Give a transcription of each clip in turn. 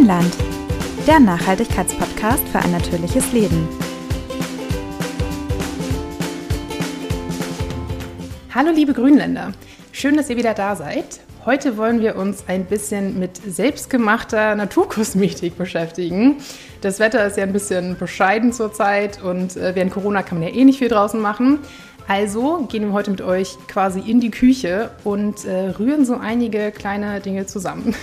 Grünland, der Nachhaltigkeitspodcast für ein natürliches Leben. Hallo liebe Grünländer, schön, dass ihr wieder da seid. Heute wollen wir uns ein bisschen mit selbstgemachter Naturkosmetik beschäftigen. Das Wetter ist ja ein bisschen bescheiden zurzeit und äh, während Corona kann man ja eh nicht viel draußen machen. Also gehen wir heute mit euch quasi in die Küche und äh, rühren so einige kleine Dinge zusammen.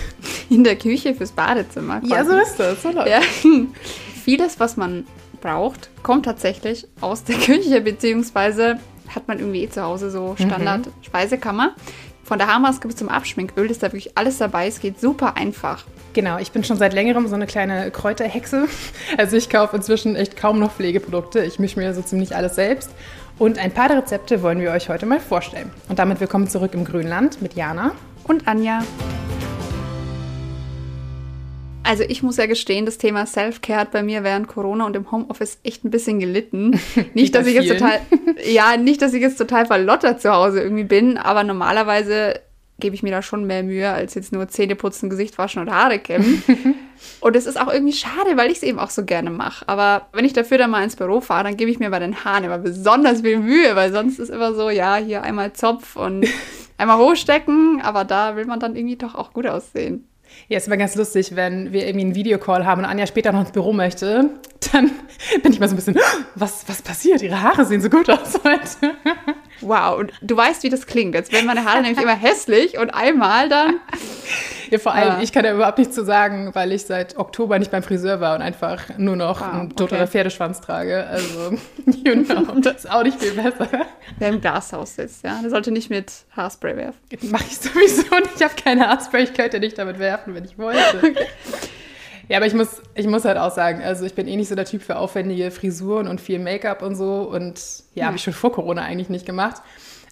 In der Küche fürs Badezimmer. Quasi. Ja, so ist das. So ja. Vieles, was man braucht, kommt tatsächlich aus der Küche, beziehungsweise hat man irgendwie eh zu Hause so Standard-Speisekammer. Mhm. Von der Haarmaske bis zum Abschminköl ist da wirklich alles dabei. Es geht super einfach. Genau, ich bin schon seit längerem so eine kleine Kräuterhexe. Also ich kaufe inzwischen echt kaum noch Pflegeprodukte. Ich mische mir so ziemlich alles selbst. Und ein paar der Rezepte wollen wir euch heute mal vorstellen. Und damit willkommen zurück im Grünland mit Jana und Anja. Also ich muss ja gestehen, das Thema Self-Care hat bei mir während Corona und im Homeoffice echt ein bisschen gelitten. Nicht, dass ich jetzt total, ja, nicht, dass ich jetzt total verlottert zu Hause irgendwie bin, aber normalerweise gebe ich mir da schon mehr Mühe, als jetzt nur Zähne putzen, Gesicht waschen und Haare kämmen. und es ist auch irgendwie schade, weil ich es eben auch so gerne mache. Aber wenn ich dafür dann mal ins Büro fahre, dann gebe ich mir bei den Haaren immer besonders viel Mühe, weil sonst ist immer so, ja, hier einmal Zopf und einmal hochstecken, aber da will man dann irgendwie doch auch gut aussehen. Ja, ist immer ganz lustig, wenn wir irgendwie einen Videocall haben und Anja später noch ins Büro möchte, dann bin ich mal so ein bisschen, was, was passiert? Ihre Haare sehen so gut aus heute. Wow, und du weißt, wie das klingt. Jetzt werden meine Haare nämlich immer hässlich und einmal dann. Ja, vor allem, ja. ich kann ja überhaupt nichts zu sagen, weil ich seit Oktober nicht beim Friseur war und einfach nur noch wow, einen totaler okay. Pferdeschwanz trage. Also, you know, das ist auch nicht viel besser. Wer im Glashaus sitzt, ja, der sollte nicht mit Haarspray werfen. Mach ich sowieso nicht. Ich habe keine Haarspray, ich könnte nicht damit werfen, wenn ich wollte. Okay. Ja, aber ich muss, ich muss halt auch sagen, also ich bin eh nicht so der Typ für aufwendige Frisuren und viel Make-up und so. Und ja, habe ich schon vor Corona eigentlich nicht gemacht.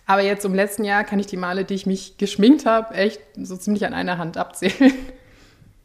Aber jetzt im letzten Jahr kann ich die Male, die ich mich geschminkt habe, echt so ziemlich an einer Hand abzählen.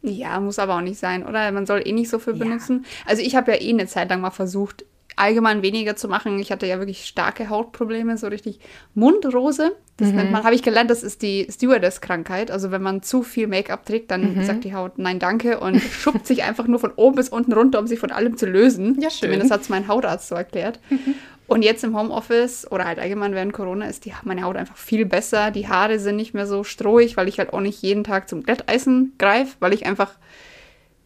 Ja, muss aber auch nicht sein, oder? Man soll eh nicht so viel ja. benutzen. Also ich habe ja eh eine Zeit lang mal versucht, allgemein weniger zu machen. Ich hatte ja wirklich starke Hautprobleme, so richtig Mundrose. Das mhm. nennt man, habe ich gelernt, das ist die Stewardess-Krankheit. Also wenn man zu viel Make-up trägt, dann mhm. sagt die Haut nein, danke und schuppt sich einfach nur von oben bis unten runter, um sich von allem zu lösen. Ja, schön. Zumindest hat es mein Hautarzt so erklärt. Mhm. Und jetzt im Homeoffice oder halt allgemein während Corona ist die, meine Haut einfach viel besser. Die Haare sind nicht mehr so strohig, weil ich halt auch nicht jeden Tag zum Glätteisen greife, weil ich einfach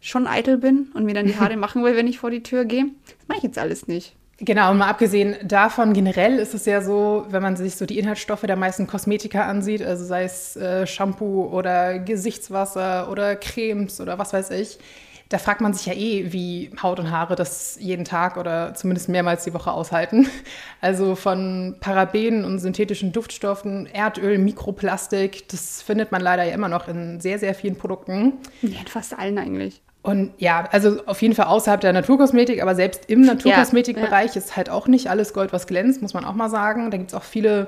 schon eitel bin und mir dann die Haare machen will, wenn ich vor die Tür gehe. Das mache ich jetzt alles nicht. Genau, und mal abgesehen davon, generell ist es ja so, wenn man sich so die Inhaltsstoffe der meisten Kosmetika ansieht, also sei es äh, Shampoo oder Gesichtswasser oder Cremes oder was weiß ich, da fragt man sich ja eh, wie Haut und Haare das jeden Tag oder zumindest mehrmals die Woche aushalten. Also von Parabenen und synthetischen Duftstoffen, Erdöl, Mikroplastik, das findet man leider ja immer noch in sehr, sehr vielen Produkten. Ja, in fast allen eigentlich. Und ja, also auf jeden Fall außerhalb der Naturkosmetik, aber selbst im Naturkosmetikbereich ja, ja. ist halt auch nicht alles Gold, was glänzt, muss man auch mal sagen. Da gibt es auch viele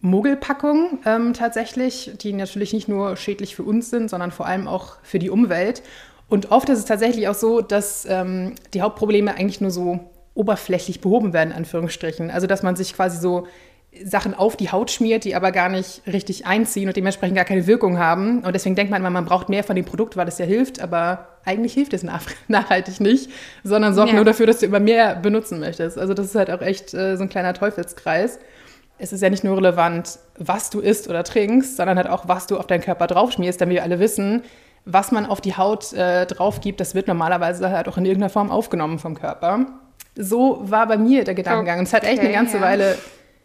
Mogelpackungen ähm, tatsächlich, die natürlich nicht nur schädlich für uns sind, sondern vor allem auch für die Umwelt. Und oft ist es tatsächlich auch so, dass ähm, die Hauptprobleme eigentlich nur so oberflächlich behoben werden, in Anführungsstrichen. Also dass man sich quasi so Sachen auf die Haut schmiert, die aber gar nicht richtig einziehen und dementsprechend gar keine Wirkung haben. Und deswegen denkt man immer, man braucht mehr von dem Produkt, weil es ja hilft, aber eigentlich hilft es nach nachhaltig nicht, sondern sorgt ja. nur dafür, dass du immer mehr benutzen möchtest. Also das ist halt auch echt äh, so ein kleiner Teufelskreis. Es ist ja nicht nur relevant, was du isst oder trinkst, sondern halt auch, was du auf deinen Körper draufschmierst, damit wir alle wissen, was man auf die Haut äh, drauf gibt, das wird normalerweise halt auch in irgendeiner Form aufgenommen vom Körper. So war bei mir der Gedankengang. Und es hat echt eine ganze ja. Weile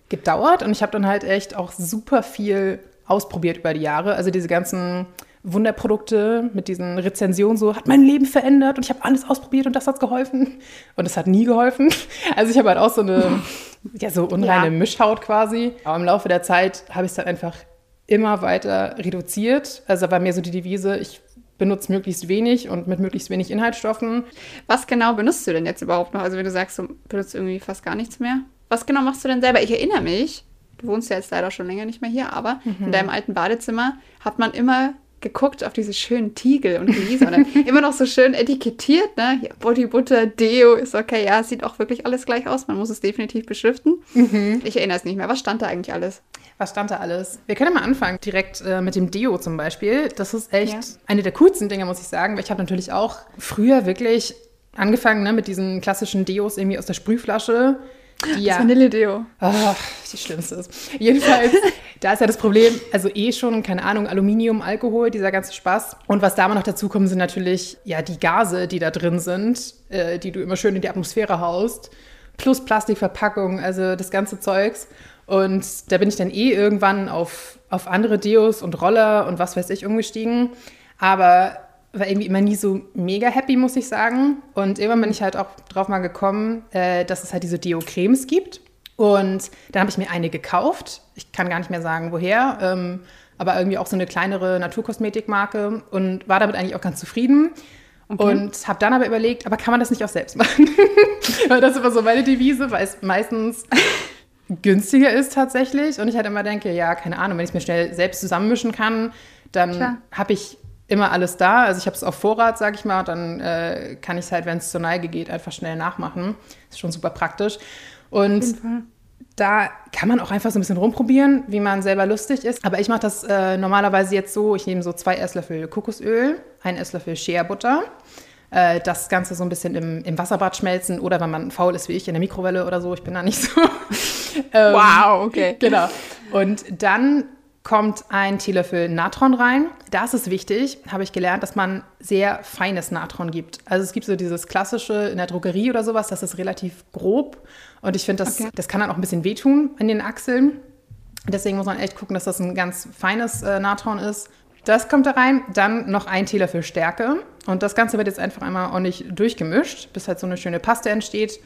gedauert und ich habe dann halt echt auch super viel ausprobiert über die Jahre. Also diese ganzen Wunderprodukte mit diesen Rezensionen so, hat mein Leben verändert und ich habe alles ausprobiert und das hat geholfen. Und es hat nie geholfen. Also ich habe halt auch so eine, ja, so unreine ja. Mischhaut quasi. Aber im Laufe der Zeit habe ich es dann einfach immer weiter reduziert. Also war mir so die Devise, ich benutze möglichst wenig und mit möglichst wenig Inhaltsstoffen. Was genau benutzt du denn jetzt überhaupt noch? Also wenn du sagst, du benutzt irgendwie fast gar nichts mehr. Was genau machst du denn selber? Ich erinnere mich, du wohnst ja jetzt leider schon länger nicht mehr hier, aber mhm. in deinem alten Badezimmer hat man immer geguckt auf diese schönen Tiegel und dann immer noch so schön etikettiert, ne? Ja, Body Butter, Deo ist okay, ja, sieht auch wirklich alles gleich aus. Man muss es definitiv beschriften. Mhm. Ich erinnere es nicht mehr. Was stand da eigentlich alles? Was stand da alles? Wir können ja mal anfangen, direkt äh, mit dem Deo zum Beispiel. Das ist echt ja. eine der coolsten Dinge, muss ich sagen, weil ich habe natürlich auch früher wirklich angefangen ne, mit diesen klassischen Deos irgendwie aus der Sprühflasche die das Vanille-Deo. Oh, die schlimmste ist. Jedenfalls, da ist ja das Problem, also eh schon, keine Ahnung, Aluminium, Alkohol, dieser ganze Spaß. Und was da immer noch dazu kommt, sind natürlich ja die Gase, die da drin sind, äh, die du immer schön in die Atmosphäre haust. Plus Plastikverpackung, also das ganze Zeugs. Und da bin ich dann eh irgendwann auf, auf andere Deos und Roller und was weiß ich umgestiegen. Aber war irgendwie immer nie so mega happy, muss ich sagen. Und irgendwann bin ich halt auch drauf mal gekommen, äh, dass es halt diese Deo-Cremes gibt. Und dann habe ich mir eine gekauft. Ich kann gar nicht mehr sagen, woher. Ähm, aber irgendwie auch so eine kleinere Naturkosmetikmarke und war damit eigentlich auch ganz zufrieden. Okay. Und habe dann aber überlegt, aber kann man das nicht auch selbst machen? weil das ist immer so meine Devise, weil es meistens günstiger ist tatsächlich. Und ich halt immer denke, ja, keine Ahnung, wenn ich es mir schnell selbst zusammenmischen kann, dann habe ich immer alles da. Also ich habe es auf Vorrat, sage ich mal, und dann äh, kann ich es halt, wenn es zur Neige geht, einfach schnell nachmachen. Ist schon super praktisch. Und da kann man auch einfach so ein bisschen rumprobieren, wie man selber lustig ist. Aber ich mache das äh, normalerweise jetzt so, ich nehme so zwei Esslöffel Kokosöl, ein Esslöffel Shea Butter, äh, das Ganze so ein bisschen im, im, Wasserbad schmelzen oder wenn man faul ist wie ich, in der Mikrowelle oder so, ich bin da nicht so. ähm, wow, okay. Genau. Und dann kommt ein Teelöffel Natron rein. Da ist wichtig, habe ich gelernt, dass man sehr feines Natron gibt. Also es gibt so dieses klassische in der Drogerie oder sowas, das ist relativ grob. Und ich finde, das, okay. das kann dann auch ein bisschen wehtun in den Achseln. Deswegen muss man echt gucken, dass das ein ganz feines äh, Natron ist. Das kommt da rein. Dann noch ein Teelöffel Stärke. Und das Ganze wird jetzt einfach einmal ordentlich durchgemischt, bis halt so eine schöne Paste entsteht.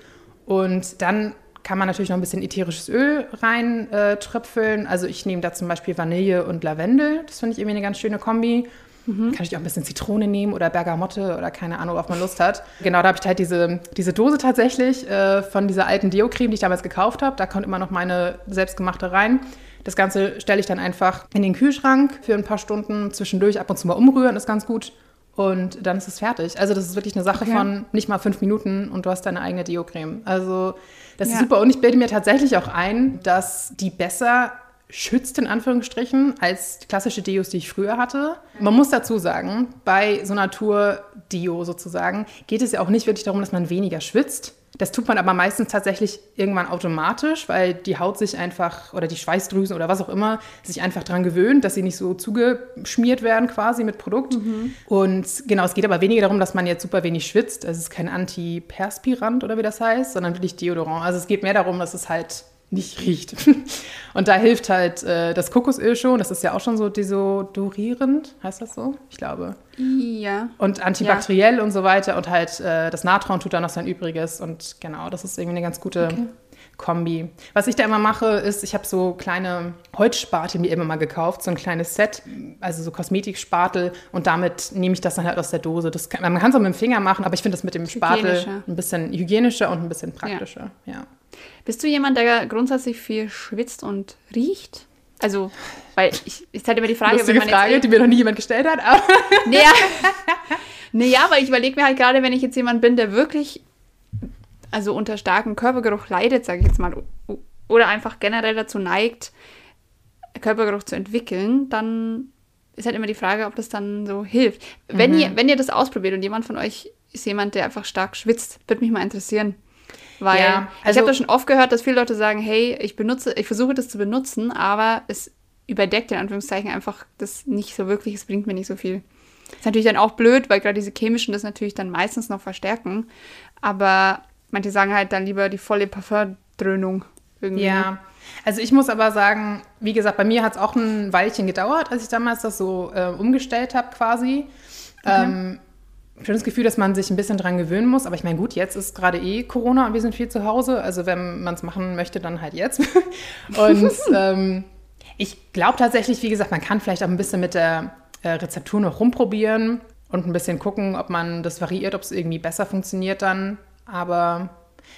Und dann kann man natürlich noch ein bisschen ätherisches Öl rein äh, tröpfeln. Also ich nehme da zum Beispiel Vanille und Lavendel. Das finde ich irgendwie eine ganz schöne Kombi. Mhm. Kann ich auch ein bisschen Zitrone nehmen oder Bergamotte oder keine Ahnung, worauf man Lust hat. Genau, da habe ich halt diese, diese Dose tatsächlich äh, von dieser alten Deo-Creme, die ich damals gekauft habe. Da kommt immer noch meine selbstgemachte rein. Das Ganze stelle ich dann einfach in den Kühlschrank für ein paar Stunden. Zwischendurch ab und zu mal umrühren ist ganz gut. Und dann ist es fertig. Also das ist wirklich eine Sache okay. von nicht mal fünf Minuten und du hast deine eigene Deo-Creme. Also das ja. ist super. Und ich bilde mir tatsächlich auch ein, dass die besser schützt, in Anführungsstrichen, als klassische Deos, die ich früher hatte. Man muss dazu sagen, bei so Natur-Deo sozusagen geht es ja auch nicht wirklich darum, dass man weniger schwitzt, das tut man aber meistens tatsächlich irgendwann automatisch, weil die Haut sich einfach oder die Schweißdrüsen oder was auch immer sich einfach daran gewöhnt, dass sie nicht so zugeschmiert werden quasi mit Produkt. Mhm. Und genau, es geht aber weniger darum, dass man jetzt super wenig schwitzt. Es ist kein Antiperspirant oder wie das heißt, sondern wirklich Deodorant. Also es geht mehr darum, dass es halt nicht riecht. Und da hilft halt äh, das Kokosöl schon. Das ist ja auch schon so desodorierend, heißt das so? Ich glaube. Ja. Und antibakteriell ja. und so weiter. Und halt äh, das Natron tut dann noch sein Übriges. Und genau, das ist irgendwie eine ganz gute okay. Kombi. Was ich da immer mache, ist, ich habe so kleine Holzspatel mir immer mal gekauft, so ein kleines Set, also so Kosmetikspatel und damit nehme ich das dann halt aus der Dose. Das kann, man kann es auch mit dem Finger machen, aber ich finde das mit dem Spatel ein bisschen hygienischer und ein bisschen praktischer. Ja. ja. Bist du jemand, der grundsätzlich viel schwitzt und riecht? Also, weil ich, ich hatte immer die Frage, Lustige wenn man Frage, die mir noch nie jemand gestellt hat. Aber naja, naja, weil ich überlege mir halt gerade, wenn ich jetzt jemand bin, der wirklich also unter starkem Körpergeruch leidet, sage ich jetzt mal, oder einfach generell dazu neigt, Körpergeruch zu entwickeln, dann ist halt immer die Frage, ob das dann so hilft. Mhm. Wenn, ihr, wenn ihr das ausprobiert und jemand von euch ist jemand, der einfach stark schwitzt, würde mich mal interessieren. Weil ja, also, ich habe das schon oft gehört, dass viele Leute sagen, hey, ich benutze, ich versuche das zu benutzen, aber es überdeckt in Anführungszeichen einfach das nicht so wirklich, es bringt mir nicht so viel. Ist natürlich dann auch blöd, weil gerade diese chemischen das natürlich dann meistens noch verstärken. Aber manche sagen halt dann lieber die volle Parfumdröhnung irgendwie. Ja. Also ich muss aber sagen, wie gesagt, bei mir hat es auch ein Weilchen gedauert, als ich damals das so äh, umgestellt habe quasi. Okay. Ähm, das Gefühl, dass man sich ein bisschen dran gewöhnen muss. Aber ich meine, gut, jetzt ist gerade eh Corona und wir sind viel zu Hause. Also wenn man es machen möchte, dann halt jetzt. und ähm, ich glaube tatsächlich, wie gesagt, man kann vielleicht auch ein bisschen mit der äh, Rezeptur noch rumprobieren und ein bisschen gucken, ob man das variiert, ob es irgendwie besser funktioniert dann. Aber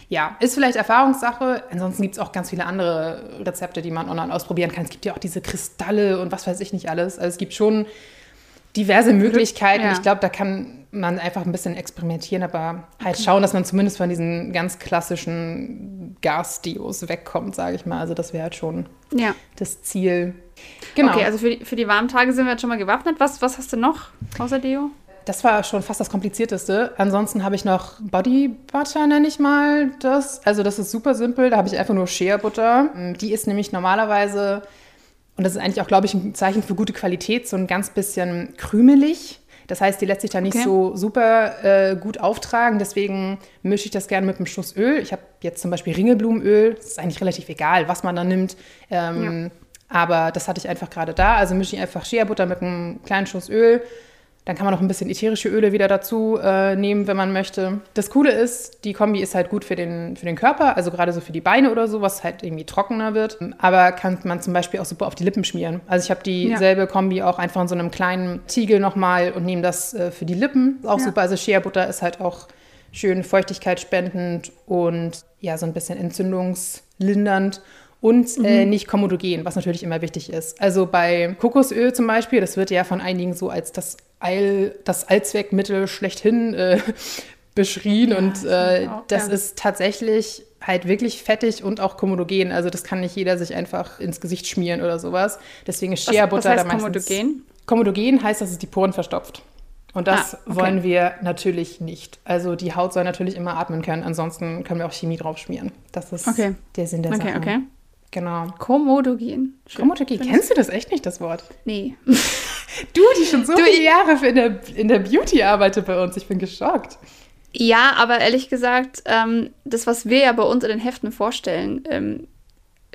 ja, ist vielleicht Erfahrungssache. Ansonsten gibt es auch ganz viele andere Rezepte, die man online ausprobieren kann. Es gibt ja auch diese Kristalle und was weiß ich nicht alles. Also es gibt schon diverse Möglichkeiten. Ja. Ich glaube, da kann man einfach ein bisschen experimentieren, aber halt schauen, dass man zumindest von diesen ganz klassischen Gasdios wegkommt, sage ich mal. Also das wäre halt schon ja. das Ziel. Genau. Okay, also für die, für die warmen Tage sind wir jetzt schon mal gewappnet. Was, was hast du noch außer Deo? Das war schon fast das Komplizierteste. Ansonsten habe ich noch Body Butter, nenne ich mal das. Also das ist super simpel. Da habe ich einfach nur Shea Butter. Die ist nämlich normalerweise, und das ist eigentlich auch, glaube ich, ein Zeichen für gute Qualität, so ein ganz bisschen krümelig. Das heißt, die lässt sich da nicht okay. so super äh, gut auftragen. Deswegen mische ich das gerne mit einem Schuss Öl. Ich habe jetzt zum Beispiel Ringelblumenöl. Das ist eigentlich relativ egal, was man da nimmt. Ähm, ja. Aber das hatte ich einfach gerade da. Also mische ich einfach Shea Butter mit einem kleinen Schuss Öl dann kann man noch ein bisschen ätherische Öle wieder dazu äh, nehmen, wenn man möchte. Das Coole ist, die Kombi ist halt gut für den, für den Körper, also gerade so für die Beine oder so, was halt irgendwie trockener wird. Aber kann man zum Beispiel auch super auf die Lippen schmieren. Also ich habe dieselbe ja. Kombi auch einfach in so einem kleinen Tiegel nochmal und nehme das äh, für die Lippen. Auch ja. super. Also Shea Butter ist halt auch schön feuchtigkeitsspendend und ja, so ein bisschen entzündungslindernd und äh, mhm. nicht komodogen, was natürlich immer wichtig ist. Also bei Kokosöl zum Beispiel, das wird ja von einigen so als das Eil, das Allzweckmittel schlechthin äh, beschrien ja, und äh, auch, das ja. ist tatsächlich halt wirklich fettig und auch komodogen. Also das kann nicht jeder sich einfach ins Gesicht schmieren oder sowas. Deswegen ist Shea Butter was heißt da meistens. Komodogen? Komodogen heißt, dass es die Poren verstopft. Und das ah, okay. wollen wir natürlich nicht. Also die Haut soll natürlich immer atmen können. Ansonsten können wir auch Chemie drauf schmieren. Das ist okay. der Sinn der okay, Sache. Okay. Genau. Komodogen. Komodogen. Kennst du das echt nicht, das Wort? Nee. du, die schon so du, viele Jahre in der, in der Beauty arbeitet bei uns. Ich bin geschockt. Ja, aber ehrlich gesagt, ähm, das, was wir ja bei uns in den Heften vorstellen, ähm,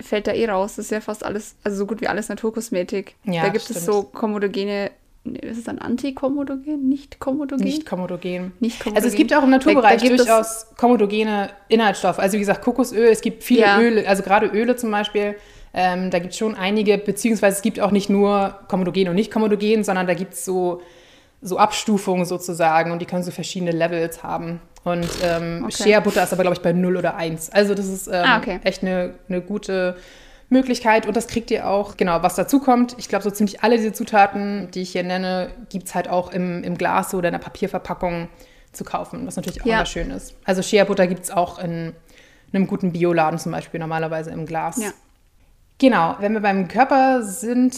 fällt da eh raus. Das ist ja fast alles, also so gut wie alles Naturkosmetik. Ja, da gibt stimmt. es so komodogene ist es dann antikomodogen? Nicht komodogen? Nicht komodogen. Nicht komodogen. Also es gibt auch im Naturbereich durchaus komodogene Inhaltsstoffe. Also wie gesagt, Kokosöl, es gibt viele ja. Öle, also gerade Öle zum Beispiel, ähm, da gibt es schon einige, beziehungsweise es gibt auch nicht nur komodogen und nicht komodogen, sondern da gibt es so, so Abstufungen sozusagen und die können so verschiedene Levels haben. Und ähm, okay. Shea Butter ist aber, glaube ich, bei 0 oder 1. Also das ist ähm, ah, okay. echt eine, eine gute Möglichkeit und das kriegt ihr auch, genau, was dazu kommt. Ich glaube, so ziemlich alle diese Zutaten, die ich hier nenne, gibt es halt auch im, im Glas oder in der Papierverpackung zu kaufen, was natürlich auch ja. immer schön ist. Also Shea Butter gibt es auch in einem guten Bioladen zum Beispiel normalerweise im Glas. Ja. Genau, wenn wir beim Körper sind,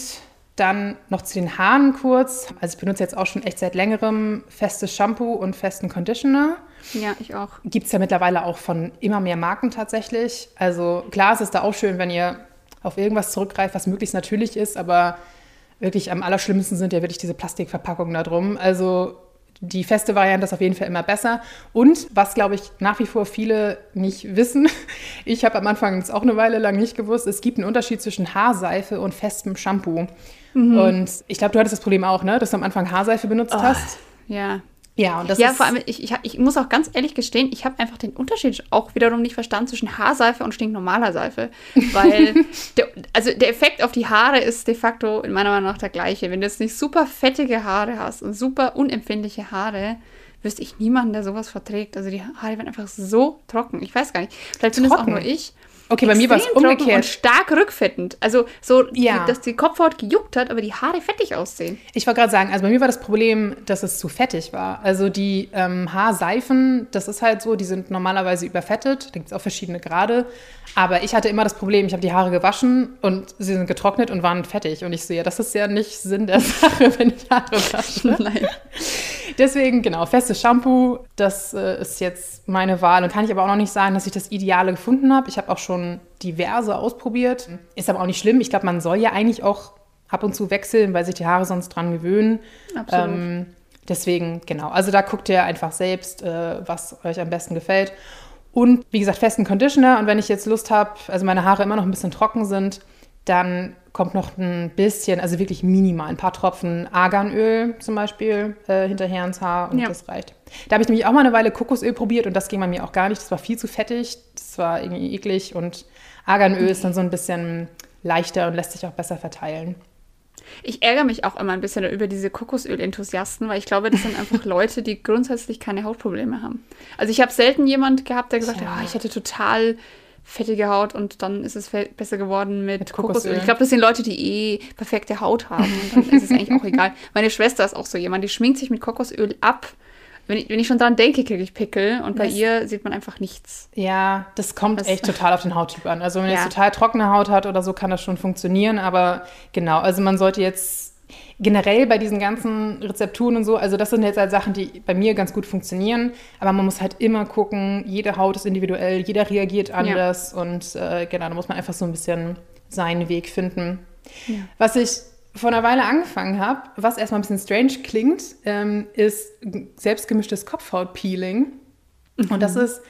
dann noch zu den Haaren kurz. Also ich benutze jetzt auch schon echt seit längerem festes Shampoo und festen Conditioner. Ja, ich auch. Gibt es ja mittlerweile auch von immer mehr Marken tatsächlich. Also klar, es ist da auch schön, wenn ihr auf irgendwas zurückgreift, was möglichst natürlich ist, aber wirklich am allerschlimmsten sind ja wirklich diese Plastikverpackungen da drum. Also die feste Variante ist auf jeden Fall immer besser. Und was, glaube ich, nach wie vor viele nicht wissen, ich habe am Anfang es auch eine Weile lang nicht gewusst, es gibt einen Unterschied zwischen Haarseife und festem Shampoo. Mhm. Und ich glaube, du hattest das Problem auch, ne? dass du am Anfang Haarseife benutzt oh, hast. Ja, ja, und das ja, ist vor allem, ich, ich, ich muss auch ganz ehrlich gestehen, ich habe einfach den Unterschied auch wiederum nicht verstanden zwischen Haarseife und stinknormaler Seife. Weil, der, also der Effekt auf die Haare ist de facto in meiner Meinung nach der gleiche. Wenn du jetzt nicht super fettige Haare hast und super unempfindliche Haare, wüsste ich niemanden, der sowas verträgt. Also die Haare werden einfach so trocken. Ich weiß gar nicht. Vielleicht bin es auch nur ich. Okay, bei mir war es umgekehrt. Und stark rückfettend. Also so, ja. dass die Kopfhaut gejuckt hat, aber die Haare fettig aussehen. Ich wollte gerade sagen, also bei mir war das Problem, dass es zu fettig war. Also die ähm, Haarseifen, das ist halt so, die sind normalerweise überfettet. Da gibt es auch verschiedene Grade. Aber ich hatte immer das Problem, ich habe die Haare gewaschen und sie sind getrocknet und waren fettig. Und ich sehe, das ist ja nicht Sinn der Sache, wenn ich Haare wasche. Nein. Deswegen, genau, festes Shampoo, das äh, ist jetzt meine Wahl. Und kann ich aber auch noch nicht sagen, dass ich das Ideale gefunden habe. Ich habe auch schon diverse ausprobiert. Ist aber auch nicht schlimm. Ich glaube, man soll ja eigentlich auch ab und zu wechseln, weil sich die Haare sonst dran gewöhnen. Absolut. Ähm, deswegen, genau. Also da guckt ihr einfach selbst, äh, was euch am besten gefällt. Und wie gesagt, festen Conditioner. Und wenn ich jetzt Lust habe, also meine Haare immer noch ein bisschen trocken sind, dann kommt noch ein bisschen, also wirklich minimal, ein paar Tropfen Arganöl zum Beispiel äh, hinterher ins Haar und ja. das reicht. Da habe ich nämlich auch mal eine Weile Kokosöl probiert und das ging bei mir auch gar nicht. Das war viel zu fettig, das war irgendwie eklig und Arganöl ist dann so ein bisschen leichter und lässt sich auch besser verteilen. Ich ärgere mich auch immer ein bisschen über diese Kokosöl-Enthusiasten, weil ich glaube, das sind einfach Leute, die grundsätzlich keine Hautprobleme haben. Also ich habe selten jemand gehabt, der gesagt ja. hat, oh, ich hätte total fettige Haut und dann ist es besser geworden mit, Mit Kokosöl. Kokosöl. Ich glaube, das sind Leute, die eh perfekte Haut haben. Und dann ist es eigentlich auch egal. Meine Schwester ist auch so jemand, die schminkt sich mit Kokosöl ab. Wenn ich, wenn ich schon dran denke, kriege ich Pickel und bei Das- ihr sieht man einfach nichts. Ja, das kommt Das- echt total auf den Hauttyp an. Also wenn Ja. jetzt total trockene Haut hat oder so, kann das schon funktionieren. Aber genau, also man sollte jetzt generell bei diesen ganzen Rezepturen und so, also das sind jetzt halt Sachen, die bei mir ganz gut funktionieren. Aber man muss halt immer gucken, jede Haut ist individuell, jeder reagiert anders. Und äh, genau, da muss man einfach so ein bisschen seinen Weg finden. Was ich vor einer Weile angefangen habe, was erstmal ein bisschen strange klingt, ähm, ist selbstgemischtes Kopfhautpeeling. Und das ist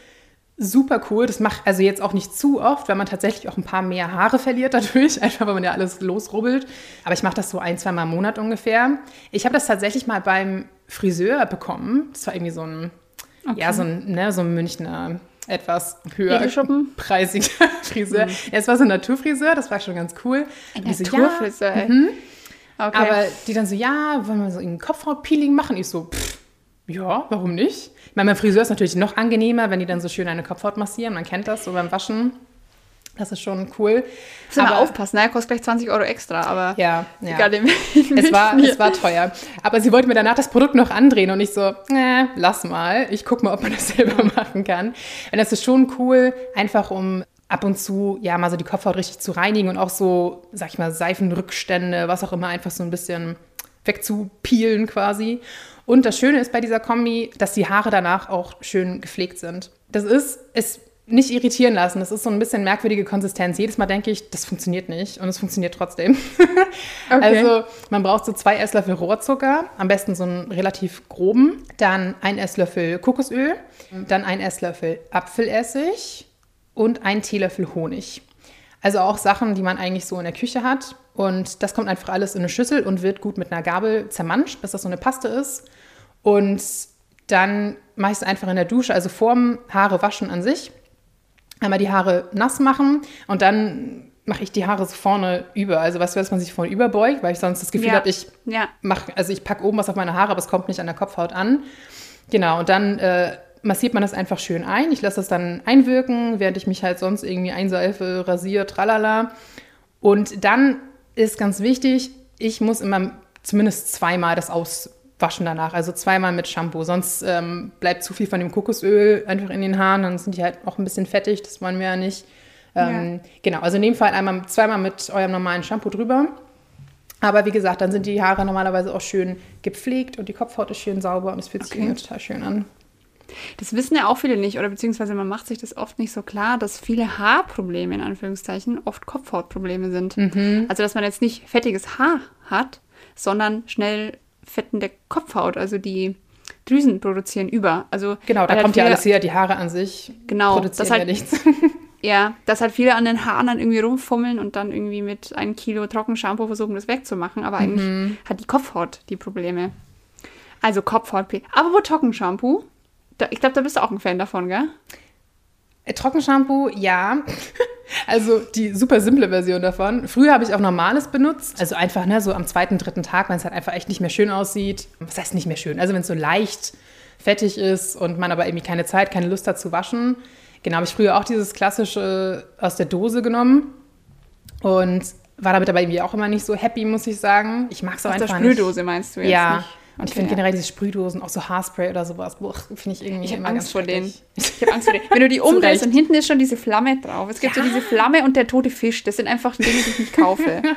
super cool. Das macht also jetzt auch nicht zu oft, weil man tatsächlich auch ein paar mehr Haare verliert dadurch, einfach weil man ja alles losrubbelt. Aber ich mache das so ein, zwei Mal im Monat ungefähr. Ich habe das tatsächlich mal beim Friseur bekommen. Das war irgendwie so ein, ja, so ein, ne, so ein Münchner etwas höher preisiger Friseur. Ja, es war so ein Naturfriseur, das war schon ganz Ein cool. Und die so, ja, Naturfriseur. ey. Okay. aber die dann so, ja, wollen wir so ein Kopfhautpeeling machen? Ich so, pff, ja, warum nicht? Ich meine, beim Friseur ist natürlich noch angenehmer, wenn die dann so schön eine Kopfhaut massieren. Man kennt das so beim Waschen. Das ist schon cool. Muss immer aufpassen, ne? Kostet gleich 20 Euro extra, aber Ja, ja. egal in Es war, es war teuer. Aber sie wollte mir danach das Produkt noch andrehen und ich so, äh, lass mal. Ich guck mal, ob man das selber machen kann. Und das ist schon cool, einfach um ab und zu, ja, mal so die Kopfhaut richtig zu reinigen und auch so, sag ich mal, Seifenrückstände, was auch immer, einfach so ein bisschen wegzupielen quasi. Und das Schöne ist bei dieser Kombi, dass die Haare danach auch schön gepflegt sind. Das ist, es nicht irritieren lassen. Das ist so ein bisschen merkwürdige Konsistenz. Jedes Mal denke ich, das funktioniert nicht und es funktioniert trotzdem. Also man braucht so zwei Esslöffel Rohrzucker, am besten so einen relativ groben, dann ein Esslöffel Kokosöl, dann ein Esslöffel Apfelessig und ein Teelöffel Honig. Also auch Sachen, die man eigentlich so in der Küche hat. Und das kommt einfach alles in eine Schüssel und wird gut mit einer Gabel zermanscht, bis das so eine Paste ist. Und dann mache ich es einfach in der Dusche, also vorm Haare waschen an sich. Einmal die Haare nass machen und dann mache ich die Haare so vorne über. Also weißt du, dass man sich vorne überbeugt, weil ich sonst das Gefühl Ja. habe, ich Ja. mache, also ich packe oben was auf meine Haare, aber es kommt nicht an der Kopfhaut an. Genau, und dann äh, massiert man das einfach schön ein. Ich lasse das dann einwirken, während ich mich halt sonst irgendwie einseife, rasiere, tralala. Und dann ist ganz wichtig, ich muss immer zumindest zweimal das auswaschen danach. Also zweimal mit Shampoo. Sonst ähm, bleibt zu viel von dem Kokosöl einfach in den Haaren. Dann sind die halt auch ein bisschen fettig. Das wollen wir ja nicht. Ähm, Genau, also in dem Fall einmal zweimal mit eurem normalen Shampoo drüber. Aber wie gesagt, dann sind die Haare normalerweise auch schön gepflegt und die Kopfhaut ist schön sauber und es fühlt sich Okay. total schön an. Das wissen ja auch viele nicht, oder beziehungsweise man macht sich das oft nicht so klar, dass viele Haarprobleme in Anführungszeichen oft Kopfhautprobleme sind. Mhm. Also dass man jetzt nicht fettiges Haar hat, sondern schnell fettende Kopfhaut, also die Drüsen produzieren über. Also Genau, da halt kommt ja alles her. Die Haare an sich Genau, produzieren das halt- ja nichts. Ja, dass halt viele an den Haaren dann irgendwie rumfummeln und dann irgendwie mit einem Kilo Trockenshampoo versuchen, das wegzumachen. Aber eigentlich Mhm. hat die Kopfhaut die Probleme. Also Kopfhaut. Aber wo Trockenshampoo? Ich glaube, da bist du auch ein Fan davon, gell? Äh, Trockenshampoo, ja. Also die super simple Version davon. Früher habe ich auch normales benutzt. Also einfach, ne, so am zweiten, dritten Tag, wenn es halt einfach echt nicht mehr schön aussieht. Was heißt nicht mehr schön? Also wenn es so leicht fettig ist und man aber irgendwie keine Zeit, keine Lust hat zu waschen. Genau, habe ich früher auch dieses klassische aus der Dose genommen. Und war damit aber irgendwie auch immer nicht so happy, muss ich sagen. Ich mag es auch Aus der einfach nicht. Sprühdose meinst du jetzt Ja. nicht? Und ich Okay, finde ja. generell diese Sprühdosen, auch so Haarspray oder sowas, finde ich irgendwie Ich habe immer Angst ganz vor denen. Ich habe Angst vor denen. Wenn du die umdrehst und hinten ist schon diese Flamme drauf. Es gibt so diese Flamme und der tote Fisch. Das sind einfach Dinge, die ich nicht kaufe.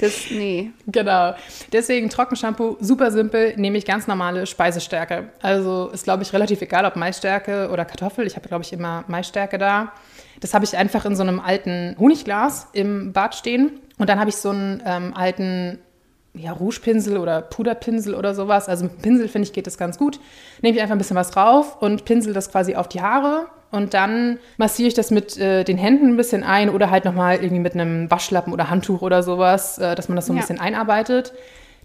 Das, nee. Genau. Deswegen Trockenshampoo, super simpel, nehme ich ganz normale Speisestärke. Also ist, glaube ich, relativ egal, ob Maisstärke oder Kartoffel. Ich habe, glaube ich, immer Maisstärke da. Das habe ich einfach in so einem alten Honigglas im Bad stehen. Und dann habe ich so einen ähm, alten ja, Rougepinsel oder Puderpinsel oder sowas. Also mit Pinsel, finde ich, geht das ganz gut. Nehme ich einfach ein bisschen was drauf und pinsel das quasi auf die Haare. Und dann massiere ich das mit äh, den Händen ein bisschen ein oder halt nochmal irgendwie mit einem Waschlappen oder Handtuch oder sowas, äh, dass man das so ein Ja. bisschen einarbeitet.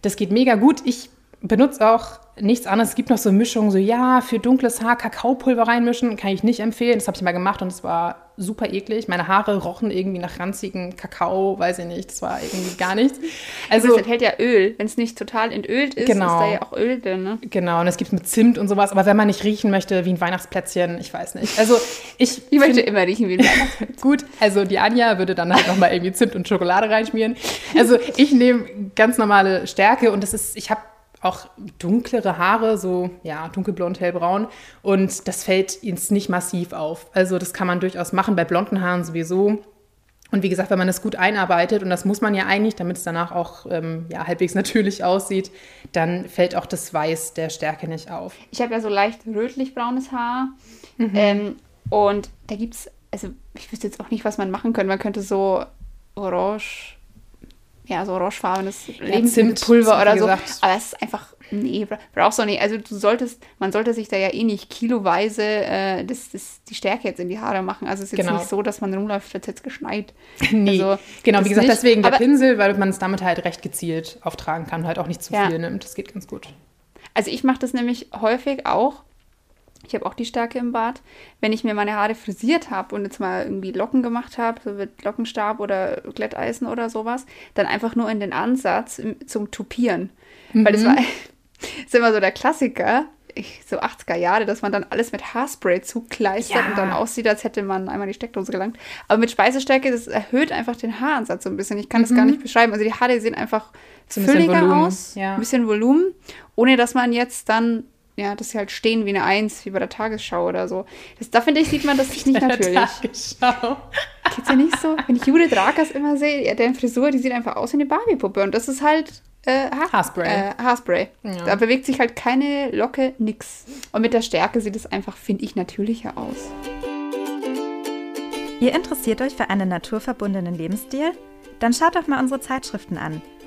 Das geht mega gut. Ich benutze auch nichts anderes. Es gibt noch so Mischungen, so ja, für dunkles Haar Kakaopulver reinmischen, kann ich nicht empfehlen. Das habe ich mal gemacht und es war super eklig. Meine Haare rochen irgendwie nach ranzigen Kakao, weiß ich nicht. Das war irgendwie gar nichts. Also, das enthält ja Öl. Wenn es nicht total entölt ist, genau, ist da ja auch Öl drin. Ne? Genau, und es gibt mit Zimt und sowas. Aber wenn man nicht riechen möchte wie ein Weihnachtsplätzchen, ich weiß nicht. Also ich, ich möchte immer riechen wie ein Weihnachtsplätzchen. Gut, also die Anja würde dann halt nochmal irgendwie Zimt und Schokolade reinschmieren. Also ich nehme ganz normale Stärke und das ist, ich habe auch dunklere Haare, so ja, dunkelblond, hellbraun. Und das fällt jetzt nicht massiv auf. Also das kann man durchaus machen, bei blonden Haaren sowieso. Und wie gesagt, wenn man das gut einarbeitet, und das muss man ja eigentlich, damit es danach auch ähm, ja, halbwegs natürlich aussieht, dann fällt auch das Weiß der Stärke nicht auf. Ich habe ja so leicht rötlich-braunes Haar. Mhm. Ähm, und da gibt es, also ich wüsste jetzt auch nicht, was man machen könnte. Man könnte so orange ja, so orangefarbenes ja, Lebensmittelpulver oder so. Gesagt. Aber es ist einfach, nee, brauchst du nicht. Also du solltest, man sollte sich da ja eh nicht kiloweise äh, das, das, die Stärke jetzt in die Haare machen. Also es ist jetzt genau. nicht so, dass man rumläuft, als jetzt geschneit. Nee, also, genau, wie gesagt, nicht. deswegen der Aber, Pinsel, weil man es damit halt recht gezielt auftragen kann, halt auch nicht zu ja. viel nimmt. Das geht ganz gut. Also ich mache das nämlich häufig auch, ich habe auch die Stärke im Bart. Wenn ich mir meine Haare frisiert habe und jetzt mal irgendwie Locken gemacht habe, so mit Lockenstab oder Glätteisen oder sowas, dann einfach nur in den Ansatz zum Tupieren. Mhm. Weil das war ist immer so der Klassiker, ich, so 80er Jahre, dass man dann alles mit Haarspray zukleistert ja. und dann aussieht, als hätte man einmal die Steckdose gelangt. Aber mit Speisestärke, das erhöht einfach den Haaransatz so ein bisschen. Ich kann mhm. das gar nicht beschreiben. Also die Haare sehen einfach so fülliger aus, ja. ein bisschen Volumen, ohne dass man jetzt dann ja, dass sie halt stehen wie eine Eins, wie bei der Tagesschau oder so. Das, da finde ich, sieht man das nicht natürlich. Tagesschau. Geht's ja nicht so? Wenn ich Judith Rakers immer sehe, ja, deren Frisur, die sieht einfach aus wie eine Barbie-Puppe. Und das ist halt äh, ha Haarspray. Äh, Haarspray. Ja. Da bewegt sich halt keine Locke, nix. Und mit der Stärke sieht es einfach, finde ich, natürlicher aus. Ihr interessiert euch für einen naturverbundenen Lebensstil? Dann schaut doch mal unsere Zeitschriften an.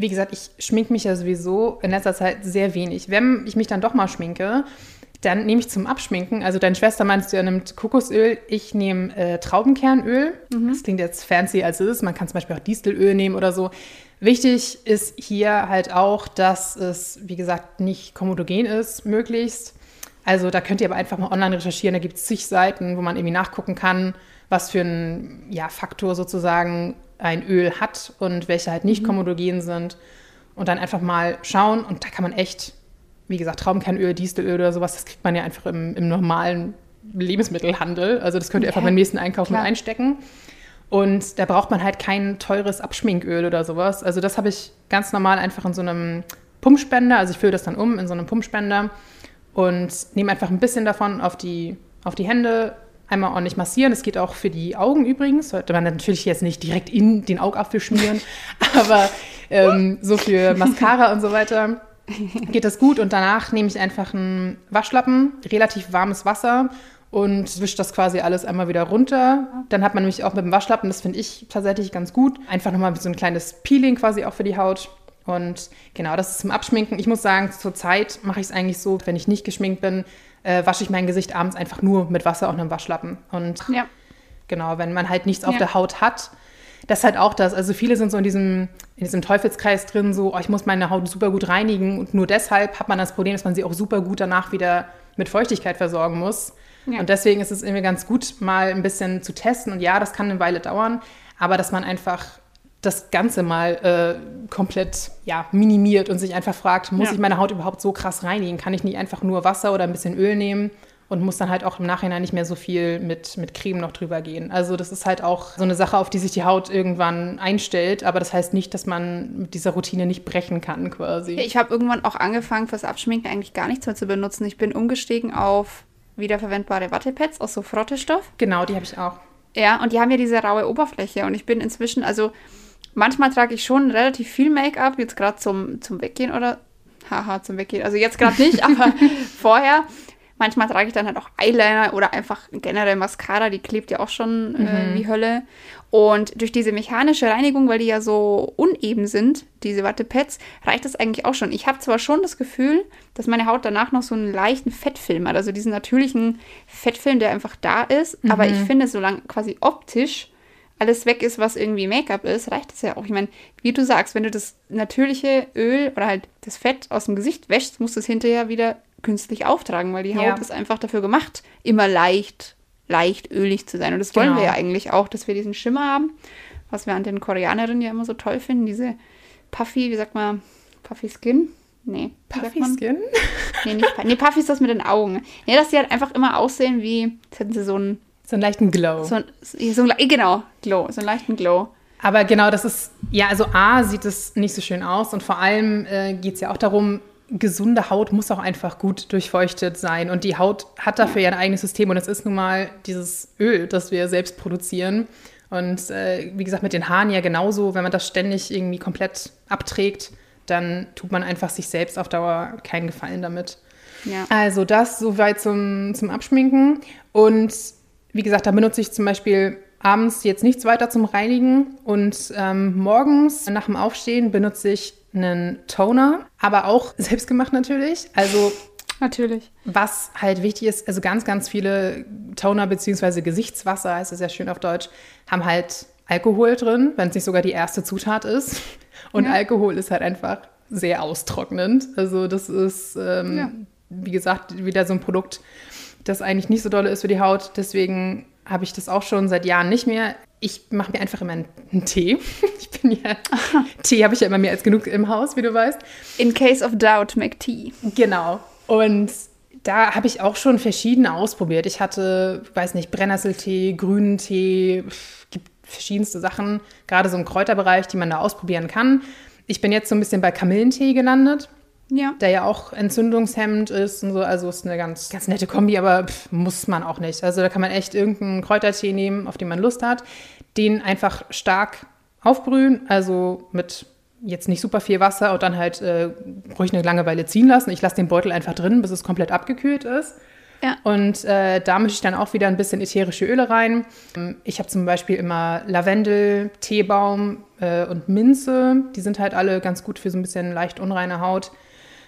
wie gesagt, ich schminke mich ja sowieso in letzter Zeit sehr wenig. Wenn ich mich dann doch mal schminke, dann nehme ich zum Abschminken, also deine Schwester meinst du, er nimmt Kokosöl, ich nehme äh, Traubenkernöl. Mhm. Das klingt jetzt fancy als es ist. Man kann zum Beispiel auch Distelöl nehmen oder so. Wichtig ist hier halt auch, dass es, wie gesagt, nicht komodogen ist, möglichst. Also da könnt ihr aber einfach mal online recherchieren. Da gibt es zig Seiten, wo man irgendwie nachgucken kann, was für ein ja, Faktor sozusagen ein Öl hat und welche halt nicht mhm. komodogen sind. Und dann einfach mal schauen. Und da kann man echt, wie gesagt, Traumkernöl, Distelöl oder sowas, das kriegt man ja einfach im, im normalen Lebensmittelhandel. Also das könnt ihr ja, einfach beim nächsten Einkauf klar. mit einstecken. Und da braucht man halt kein teures Abschminköl oder sowas. Also das habe ich ganz normal einfach in so einem Pumpspender. Also ich fülle das dann um in so einem Pumpspender und nehme einfach ein bisschen davon auf die, auf die Hände, Einmal ordentlich massieren. Das geht auch für die Augen übrigens. Sollte man natürlich jetzt nicht direkt in den Augapfel schmieren, aber ähm, so für Mascara und so weiter geht das gut. Und danach nehme ich einfach einen Waschlappen, relativ warmes Wasser und wische das quasi alles einmal wieder runter. Dann hat man nämlich auch mit dem Waschlappen, das finde ich tatsächlich ganz gut, einfach nochmal so ein kleines Peeling quasi auch für die Haut. Und genau, das ist zum Abschminken. Ich muss sagen, zur Zeit mache ich es eigentlich so, wenn ich nicht geschminkt bin, äh, wasche ich mein Gesicht abends einfach nur mit Wasser und einem Waschlappen. Und ja. genau, wenn man halt nichts auf der Haut hat, das ist halt auch das. Also viele sind so in diesem, in diesem Teufelskreis drin, so, oh, ich muss meine Haut super gut reinigen und nur deshalb hat man das Problem, dass man sie auch super gut danach wieder mit Feuchtigkeit versorgen muss. Ja. Und deswegen ist es irgendwie ganz gut, mal ein bisschen zu testen. Und ja, das kann eine Weile dauern, aber dass man einfach das Ganze mal äh, komplett ja, minimiert und sich einfach fragt, muss ja. ich meine Haut überhaupt so krass reinigen? Kann ich nicht einfach nur Wasser oder ein bisschen Öl nehmen und muss dann halt auch im Nachhinein nicht mehr so viel mit, mit Creme noch drüber gehen? Also das ist halt auch so eine Sache, auf die sich die Haut irgendwann einstellt, aber das heißt nicht, dass man mit dieser Routine nicht brechen kann quasi. Ich habe irgendwann auch angefangen, fürs Abschminken eigentlich gar nichts mehr zu benutzen. Ich bin umgestiegen auf wiederverwendbare Wattepads aus so Frottestoff. Genau, die habe ich auch. Ja, und die haben ja diese raue Oberfläche und ich bin inzwischen, also manchmal trage ich schon relativ viel Make-up, jetzt gerade zum, zum Weggehen oder, haha, zum Weggehen, also jetzt gerade nicht, aber vorher. Manchmal trage ich dann halt auch Eyeliner oder einfach generell Mascara, die klebt ja auch schon äh, mhm. wie Hölle. Und durch diese mechanische Reinigung, weil die ja so uneben sind, diese Wattepads, reicht das eigentlich auch schon. Ich habe zwar schon das Gefühl, dass meine Haut danach noch so einen leichten Fettfilm hat, also diesen natürlichen Fettfilm, der einfach da ist. Mhm. Aber ich finde, solange quasi optisch alles weg ist, was irgendwie Make-up ist, reicht das ja auch. Ich meine, wie du sagst, wenn du das natürliche Öl oder halt das Fett aus dem Gesicht wäschst, musst du es hinterher wieder künstlich auftragen, weil die Haut ja. ist einfach dafür gemacht, immer leicht, leicht ölig zu sein. Und das wollen genau. wir ja eigentlich auch, dass wir diesen Schimmer haben, was wir an den Koreanerinnen ja immer so toll finden, diese Puffy, wie sagt man, Puffy Skin? Nee. Puffy Skin? Nee, nicht, nee, Puffy ist das mit den Augen. Nee, dass die halt einfach immer aussehen wie, als hätten sie so einen so einen leichten Glow. So, so, genau, Glow, so einen leichten Glow. Aber genau, das ist, ja, also A, sieht es nicht so schön aus und vor allem äh, geht es ja auch darum, gesunde Haut muss auch einfach gut durchfeuchtet sein und die Haut hat dafür ja, ja ein eigenes System und es ist nun mal dieses Öl, das wir selbst produzieren. Und äh, wie gesagt, mit den Haaren ja genauso, wenn man das ständig irgendwie komplett abträgt, dann tut man einfach sich selbst auf Dauer keinen Gefallen damit. Ja. Also das soweit zum, zum Abschminken. Und wie gesagt, da benutze ich zum Beispiel abends jetzt nichts weiter zum Reinigen und ähm, morgens nach dem Aufstehen benutze ich einen Toner, aber auch selbstgemacht natürlich. Also Natürlich. Was halt wichtig ist, also ganz, ganz viele Toner bzw. Gesichtswasser, heißt es sehr schön auf Deutsch, haben halt Alkohol drin, wenn es nicht sogar die erste Zutat ist. Und ja. Alkohol ist halt einfach sehr austrocknend. Also das ist, ähm, ja. wie gesagt, wieder so ein Produkt, das eigentlich nicht so doll ist für die Haut. Deswegen habe ich das auch schon seit Jahren nicht mehr. Ich mache mir einfach immer einen, Tee. Ich bin ja, Tee habe ich ja immer mehr als genug im Haus, wie du weißt. In case of doubt, make tea. Genau. Und da habe ich auch schon verschiedene ausprobiert. Ich hatte, weiß nicht, Brennnesseltee, grünen Tee, gibt verschiedenste Sachen, gerade so im Kräuterbereich, die man da ausprobieren kann. Ich bin jetzt so ein bisschen bei Kamillentee gelandet ja. der ja auch entzündungshemmend ist und so. Also ist eine ganz, ganz nette Kombi, aber pff, muss man auch nicht. Also da kann man echt irgendeinen Kräutertee nehmen, auf den man Lust hat, den einfach stark aufbrühen, also mit jetzt nicht super viel Wasser und dann halt äh, ruhig eine lange Weile ziehen lassen. Ich lasse den Beutel einfach drin, bis es komplett abgekühlt ist. Ja. Und äh, da mische ich dann auch wieder ein bisschen ätherische Öle rein. Ich habe zum Beispiel immer Lavendel, Teebaum äh, und Minze. Die sind halt alle ganz gut für so ein bisschen leicht unreine Haut.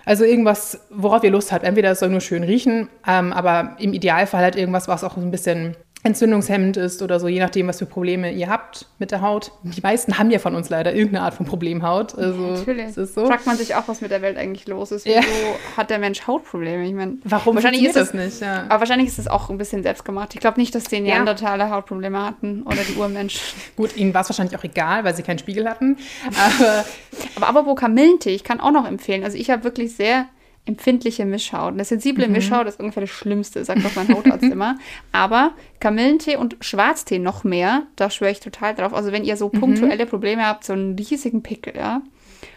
Also irgendwas, worauf ihr Lust habt. Entweder es soll nur schön riechen, ähm, aber im Idealfall halt irgendwas, was auch ein bisschen entzündungshemmend ist oder so, je nachdem, was für Probleme ihr habt mit der Haut. Die meisten haben ja von uns leider irgendeine Art von Problemhaut. Also, Natürlich. Ist so. Fragt man sich auch, was mit der Welt eigentlich los ist. Wieso ja. hat der Mensch Hautprobleme? Ich meine, warum wahrscheinlich ist das nicht? Ja. Aber wahrscheinlich ist es auch ein bisschen selbstgemacht. Ich glaube nicht, dass die Neandertaler ja. Hautprobleme hatten oder die Urmenschen. Gut, ihnen war es wahrscheinlich auch egal, weil sie keinen Spiegel hatten. Aber, aber, aber wo Kamillentee, ich kann auch noch empfehlen. Also ich habe wirklich sehr empfindliche Mischhaut. Eine sensible mhm. Mischhaut ist ungefähr das Schlimmste, sagt auch mein Hautarzt immer. Aber Kamillentee und Schwarztee noch mehr, da schwöre ich total drauf. Also wenn ihr so mhm. punktuelle Probleme habt, so einen riesigen Pickel, ja,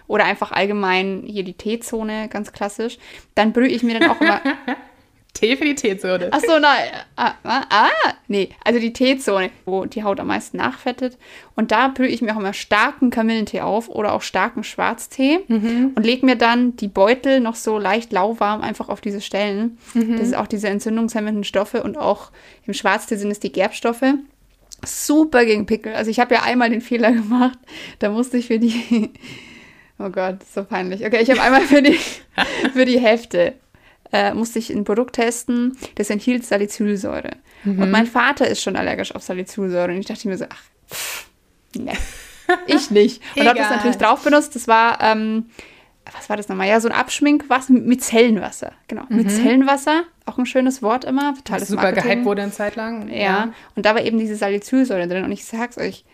oder einfach allgemein hier die T-Zone, ganz klassisch, dann brühe ich mir dann auch immer Tee für die T-Zone. Ach so, nein. Ah, ah, ah, nee, also die T-Zone, wo die Haut am meisten nachfettet. Und da brühe ich mir auch immer starken Kamillentee auf oder auch starken Schwarztee mhm. und lege mir dann die Beutel noch so leicht lauwarm einfach auf diese Stellen. Mhm. Das ist auch diese entzündungshemmenden Stoffe und auch im Schwarztee sind es die Gerbstoffe. Super gegen Pickel. Also ich habe ja einmal den Fehler gemacht, da musste ich für die Oh Gott, so peinlich. Okay, ich habe einmal für die, für die Hefte äh, musste ich ein Produkt testen, das enthielt Salicylsäure. Mhm. Und mein Vater ist schon allergisch auf Salicylsäure. Und ich dachte mir so, ach, pff, ne, ich nicht. Und habe das natürlich drauf benutzt. Das war, ähm, was war das nochmal? Ja, so ein Abschminkwasser mit Zellenwasser. Genau, mhm. mit Zellenwasser. Auch ein schönes Wort immer. Totales super Marketing. gehypt wurde eine Zeit lang. Ja. ja. Und da war eben diese Salicylsäure drin. Und ich sag's euch,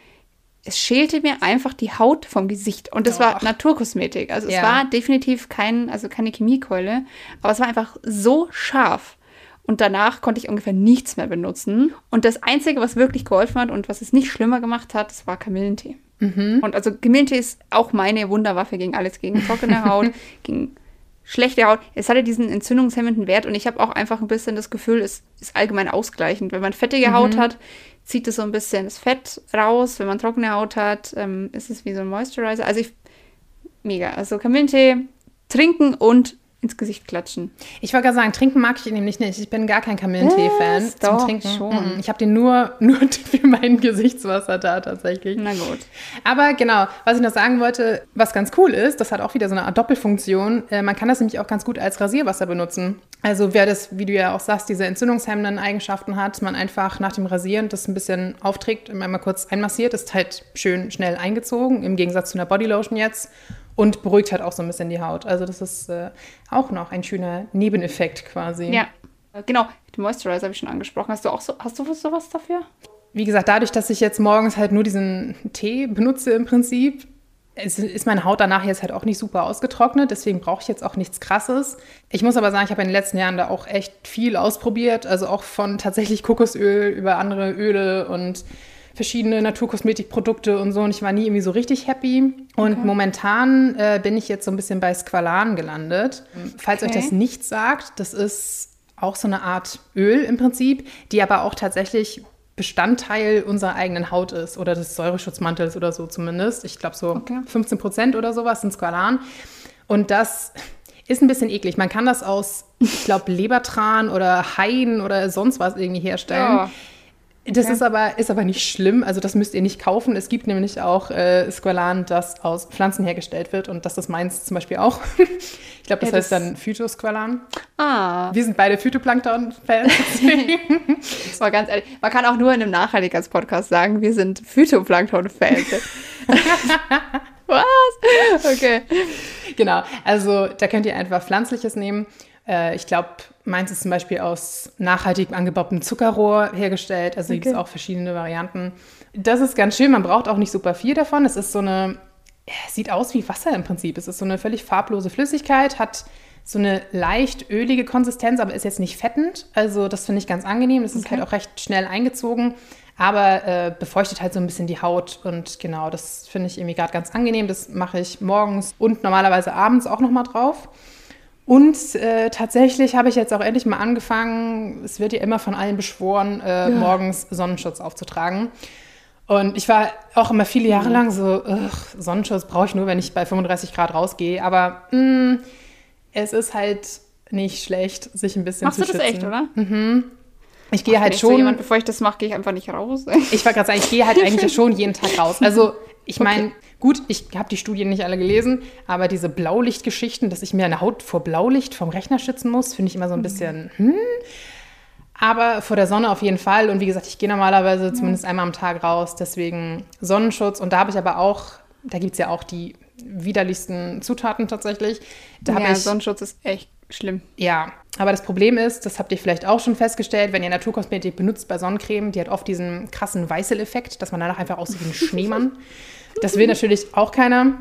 es schälte mir einfach die Haut vom Gesicht. Und das oh. war Naturkosmetik. Also ja. es war definitiv kein, also keine Chemiekeule, aber es war einfach so scharf. Und danach konnte ich ungefähr nichts mehr benutzen. Und das Einzige, was wirklich geholfen hat und was es nicht schlimmer gemacht hat, das war Kamillentee. Mhm. Und also Kamillentee ist auch meine Wunderwaffe gegen alles, gegen trockene Haut, gegen schlechte Haut. Es hatte diesen entzündungshemmenden Wert und ich habe auch einfach ein bisschen das Gefühl, es ist allgemein ausgleichend. Wenn man fettige mhm. Haut hat, zieht es so ein bisschen das Fett raus. Wenn man trockene Haut hat, ähm, ist es wie so ein Moisturizer. Also ich, mega. Also Kamillentee trinken und ins Gesicht klatschen. Ich wollte gerade sagen, trinken mag ich ihn nämlich nicht. Ich bin gar kein Kamillentee-Fan Was? zum Trinken. schon. Ich habe den nur, nur für mein Gesichtswasser da tatsächlich. Na gut. Aber genau, was ich noch sagen wollte, was ganz cool ist, das hat auch wieder so eine Art Doppelfunktion. Äh, man kann das nämlich auch ganz gut als Rasierwasser benutzen. Also wer das, wie du ja auch sagst, diese entzündungshemmenden Eigenschaften hat, man einfach nach dem Rasieren das ein bisschen aufträgt, einmal kurz einmassiert, ist halt schön schnell eingezogen, im Gegensatz zu einer Bodylotion jetzt. Und beruhigt halt auch so ein bisschen die Haut. Also das ist äh, auch noch ein schöner Nebeneffekt quasi. Ja. Genau, den Moisturizer habe ich schon angesprochen. Hast du auch so, hast du sowas dafür? Wie gesagt, dadurch, dass ich jetzt morgens halt nur diesen Tee benutze im Prinzip, ist, ist meine Haut danach jetzt halt auch nicht super ausgetrocknet. Deswegen brauche ich jetzt auch nichts Krasses. Ich muss aber sagen, ich habe in den letzten Jahren da auch echt viel ausprobiert. Also auch von tatsächlich Kokosöl über andere Öle und verschiedene Naturkosmetikprodukte und so. Und ich war nie irgendwie so richtig happy. Und momentan äh, bin ich jetzt so ein bisschen bei Squalan gelandet. Falls euch Okay. das nichts sagt, das ist auch so eine Art Öl im Prinzip, die aber auch tatsächlich Bestandteil unserer eigenen Haut ist oder des Säureschutzmantels oder so zumindest. Ich glaube so Okay. 15 Prozent oder sowas sind Squalan. Und das ist ein bisschen eklig. Man kann das aus, ich glaube, Lebertran oder Haien oder sonst was irgendwie herstellen. Ja. Das Okay. ist aber, ist aber nicht schlimm. Also das müsst ihr nicht kaufen. Es gibt nämlich auch äh, Squalan, das aus Pflanzen hergestellt wird. Und das ist meins zum Beispiel auch. ich glaube, das Ja, heißt das- dann Phytosqualan. Ah, Wir sind beide Phytoplankton-Fans. war ganz ehrlich. Man kann auch nur in einem Nachhaltigkeitspodcast sagen, wir sind Phytoplankton-Fans. Was? Okay. genau. Also da könnt ihr einfach Pflanzliches nehmen. Äh, ich glaube, meins ist zum Beispiel aus nachhaltig angebautem Zuckerrohr hergestellt. Also gibt es Okay. auch verschiedene Varianten. Das ist ganz schön. Man braucht auch nicht super viel davon. Es ist so eine, sieht aus wie Wasser im Prinzip. Es ist so eine völlig farblose Flüssigkeit, hat so eine leicht ölige Konsistenz, aber ist jetzt nicht fettend. Also das finde ich ganz angenehm. Ist Okay. halt auch recht schnell eingezogen, aber äh, befeuchtet halt so ein bisschen die Haut. Und genau, das finde ich irgendwie gerade ganz angenehm. Das mache ich morgens und normalerweise abends auch noch mal drauf. Und äh, tatsächlich habe ich jetzt auch endlich mal angefangen, es wird ja immer von allen beschworen, äh, morgens Sonnenschutz aufzutragen. Und ich war auch immer viele Jahre lang so, "Ugh, Sonnenschutz brauche ich nur, wenn ich bei 35 Grad rausgehe. Aber mh, es ist halt nicht schlecht, sich ein bisschen Machst zu du das schützen. echt, oder? Ich gehe halt ich so schon. jemand, bevor ich das mache, gehe ich einfach nicht raus. Ich wollte gerade sagen, ich gehe halt eigentlich schon jeden Tag raus. Also ich meine, gut, ich habe die Studien nicht alle gelesen, aber diese Blaulichtgeschichten, dass ich mir eine Haut vor Blaulicht vom Rechner schützen muss, finde ich immer so ein bisschen, hm. Aber vor der Sonne auf jeden Fall. Und wie gesagt, ich gehe normalerweise zumindest einmal am Tag raus. Deswegen Sonnenschutz. Und da habe ich aber auch, da gibt es ja auch die widerlichsten Zutaten tatsächlich. Da ja, ich Sonnenschutz ist echt schlimm. ja, aber das Problem ist, das habt ihr vielleicht auch schon festgestellt, wenn ihr Naturkosmetik benutzt bei Sonnencreme, die hat oft diesen krassen Weißel-Effekt, dass man danach einfach aussieht wie ein Schneemann. Das will natürlich auch keiner.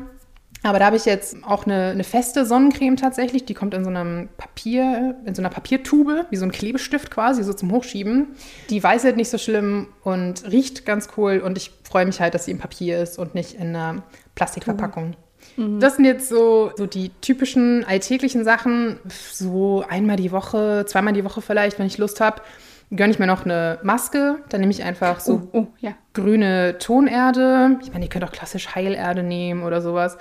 Aber da habe ich jetzt auch eine, eine feste Sonnencreme tatsächlich. Die kommt in so einem Papier, in so einer Papiertube, wie so ein Klebestift quasi, so zum Hochschieben. Die weißelt nicht so schlimm und riecht ganz cool. Und ich freue mich halt, dass sie im Papier ist und nicht in einer Plastikverpackung. Das sind jetzt so, so die typischen alltäglichen Sachen. So einmal die Woche, zweimal die Woche vielleicht, wenn ich Lust habe, gönne ich mir noch eine Maske. Dann nehme ich einfach so Oh, oh, ja. grüne Tonerde. Ich meine, ihr könnt auch klassisch Heilerde nehmen oder sowas.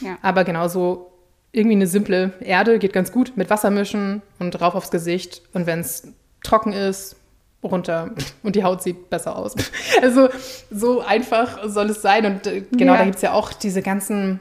Ja. Aber genauso irgendwie eine simple Erde geht ganz gut. Mit Wasser mischen und drauf aufs Gesicht. Und wenn es trocken ist, runter. Und die Haut sieht besser aus. Also so einfach soll es sein. Und äh, genau, Ja. da gibt es ja auch diese ganzen.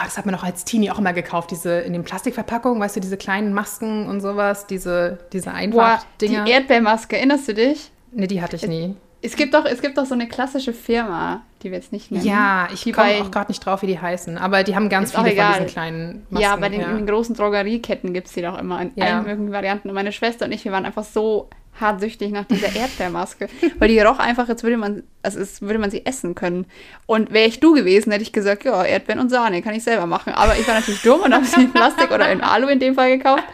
Ah, das hat man auch als Teenie auch immer gekauft, diese in den Plastikverpackungen, weißt du, diese kleinen Masken und sowas, diese, diese Boah, Einfach-Dinger. die Erdbeermaske, erinnerst du dich? Ne, die hatte ich nie. Es gibt doch, es gibt doch so eine klassische Firma, die wir jetzt nicht nennen. Ja, ich komme auch gerade nicht drauf, wie die heißen. Aber die haben ganz viele von diesen kleinen Masken. ja, bei den, in den großen Drogerieketten gibt es die doch immer in Ja. allen möglichen Varianten. Und meine Schwester und ich, wir waren einfach so hart süchtig nach dieser Erdbeermaske. weil die roch einfach, als würde man, also es würde man sie essen können. Und wäre ich du gewesen, hätte ich gesagt, ja, Erdbeeren und Sahne kann ich selber machen. Aber ich war natürlich dumm und habe sie in Plastik oder in Alu in dem Fall gekauft.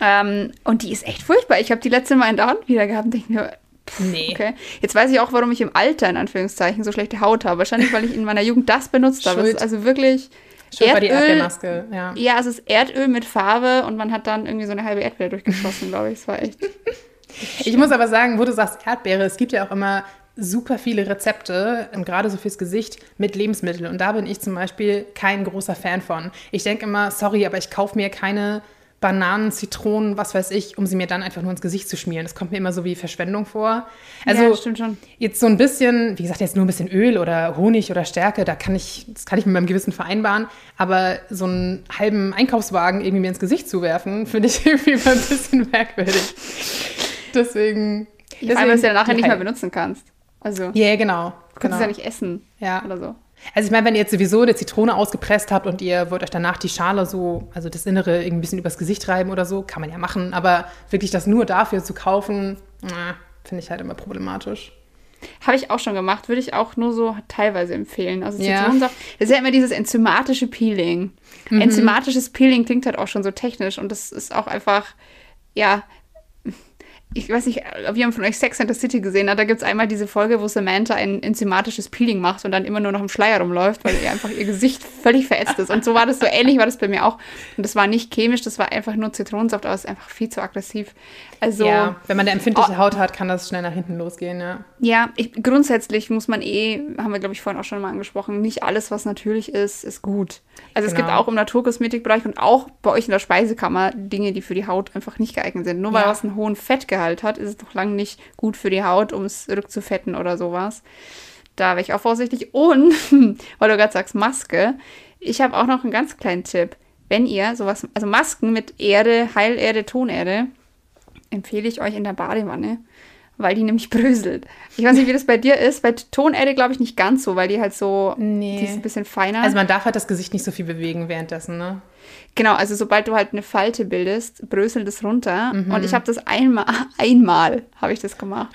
Ähm, und die ist echt furchtbar. Ich habe die letzte Mal in der Hand wieder gehabt und denke mir, Nee. Okay. Jetzt weiß ich auch, warum ich im Alter in Anführungszeichen so schlechte Haut habe. Wahrscheinlich, weil ich in meiner Jugend das benutzt habe. Es Schuld. ist also wirklich Schuld war die Erdöl. Erdbeermaske, ja. Ja, es ist Erdöl mit Farbe und man hat dann irgendwie so eine halbe Erdbeere durchgeschossen, glaube ich. Es war echt. Ich muss aber sagen, wo du sagst Erdbeere, es gibt ja auch immer super viele Rezepte, gerade so fürs Gesicht, mit Lebensmitteln. Und da bin ich zum Beispiel kein großer Fan von. Ich denke immer, sorry, aber ich kaufe mir keine Bananen, Zitronen, was weiß ich, um sie mir dann einfach nur ins Gesicht zu schmieren. Das kommt mir immer so wie Verschwendung vor. Also ja, stimmt schon. jetzt so ein bisschen, wie gesagt, jetzt nur ein bisschen Öl oder Honig oder Stärke, da kann ich, das kann ich mit meinem Gewissen vereinbaren. Aber so einen halben Einkaufswagen irgendwie mir ins Gesicht zu werfen, finde ich irgendwie mal ein bisschen merkwürdig. Deswegen. Deswegen, weil du ja nachher nicht mehr benutzen kannst. Also. Ja, yeah, genau. Du kannst genau. es ja nicht essen. Ja. Oder so. Also ich meine, wenn ihr jetzt sowieso eine Zitrone ausgepresst habt und ihr wollt euch danach die Schale so, also das Innere irgendwie ein bisschen übers Gesicht reiben oder so, kann man ja machen. Aber wirklich das nur dafür zu kaufen, finde ich halt immer problematisch. Habe ich auch schon gemacht, würde ich auch nur so teilweise empfehlen. Also Zitronensaft, ja. das ist ja immer dieses enzymatische Peeling. Mhm. Enzymatisches Peeling klingt halt auch schon so technisch und das ist auch einfach, ja, ich weiß nicht, ob jemand von euch Sex and the City gesehen hat, da gibt es einmal diese Folge, wo Samantha ein enzymatisches Peeling macht und dann immer nur noch im Schleier rumläuft, weil ihr einfach ihr Gesicht völlig verätzt ist. Und so war das so ähnlich, war das bei mir auch. Und das war nicht chemisch, das war einfach nur Zitronensaft, aber es ist einfach viel zu aggressiv. Also, ja, wenn man eine empfindliche oh, Haut hat, kann das schnell nach hinten losgehen, ja. Ja, ich, grundsätzlich muss man eh, haben wir glaube ich vorhin auch schon mal angesprochen, nicht alles, was natürlich ist, ist gut. Also genau. es gibt genau. auch im Naturkosmetikbereich und auch bei euch in der Speisekammer Dinge, die für die Haut einfach nicht geeignet sind. Nur weil ja. was einen hohen Fettgehalt hat, ist es doch lange nicht gut für die Haut, um es rückzufetten oder sowas. Da wäre ich auch vorsichtig. Und, weil du gerade sagst, Maske, ich habe auch noch einen ganz kleinen Tipp. Wenn ihr sowas, also Masken mit Erde, Heilerde, Tonerde, empfehle ich euch in der Badewanne, weil die nämlich bröselt. Ich weiß nicht, wie das bei dir ist. Bei Tonerde glaube ich nicht ganz so, weil die halt so, nee. die ist ein bisschen feiner. Also man darf halt das Gesicht nicht so viel bewegen währenddessen, ne? Genau, also sobald du halt eine Falte bildest, bröselt es runter. Mhm. Und ich habe das einmal, einmal habe ich das gemacht.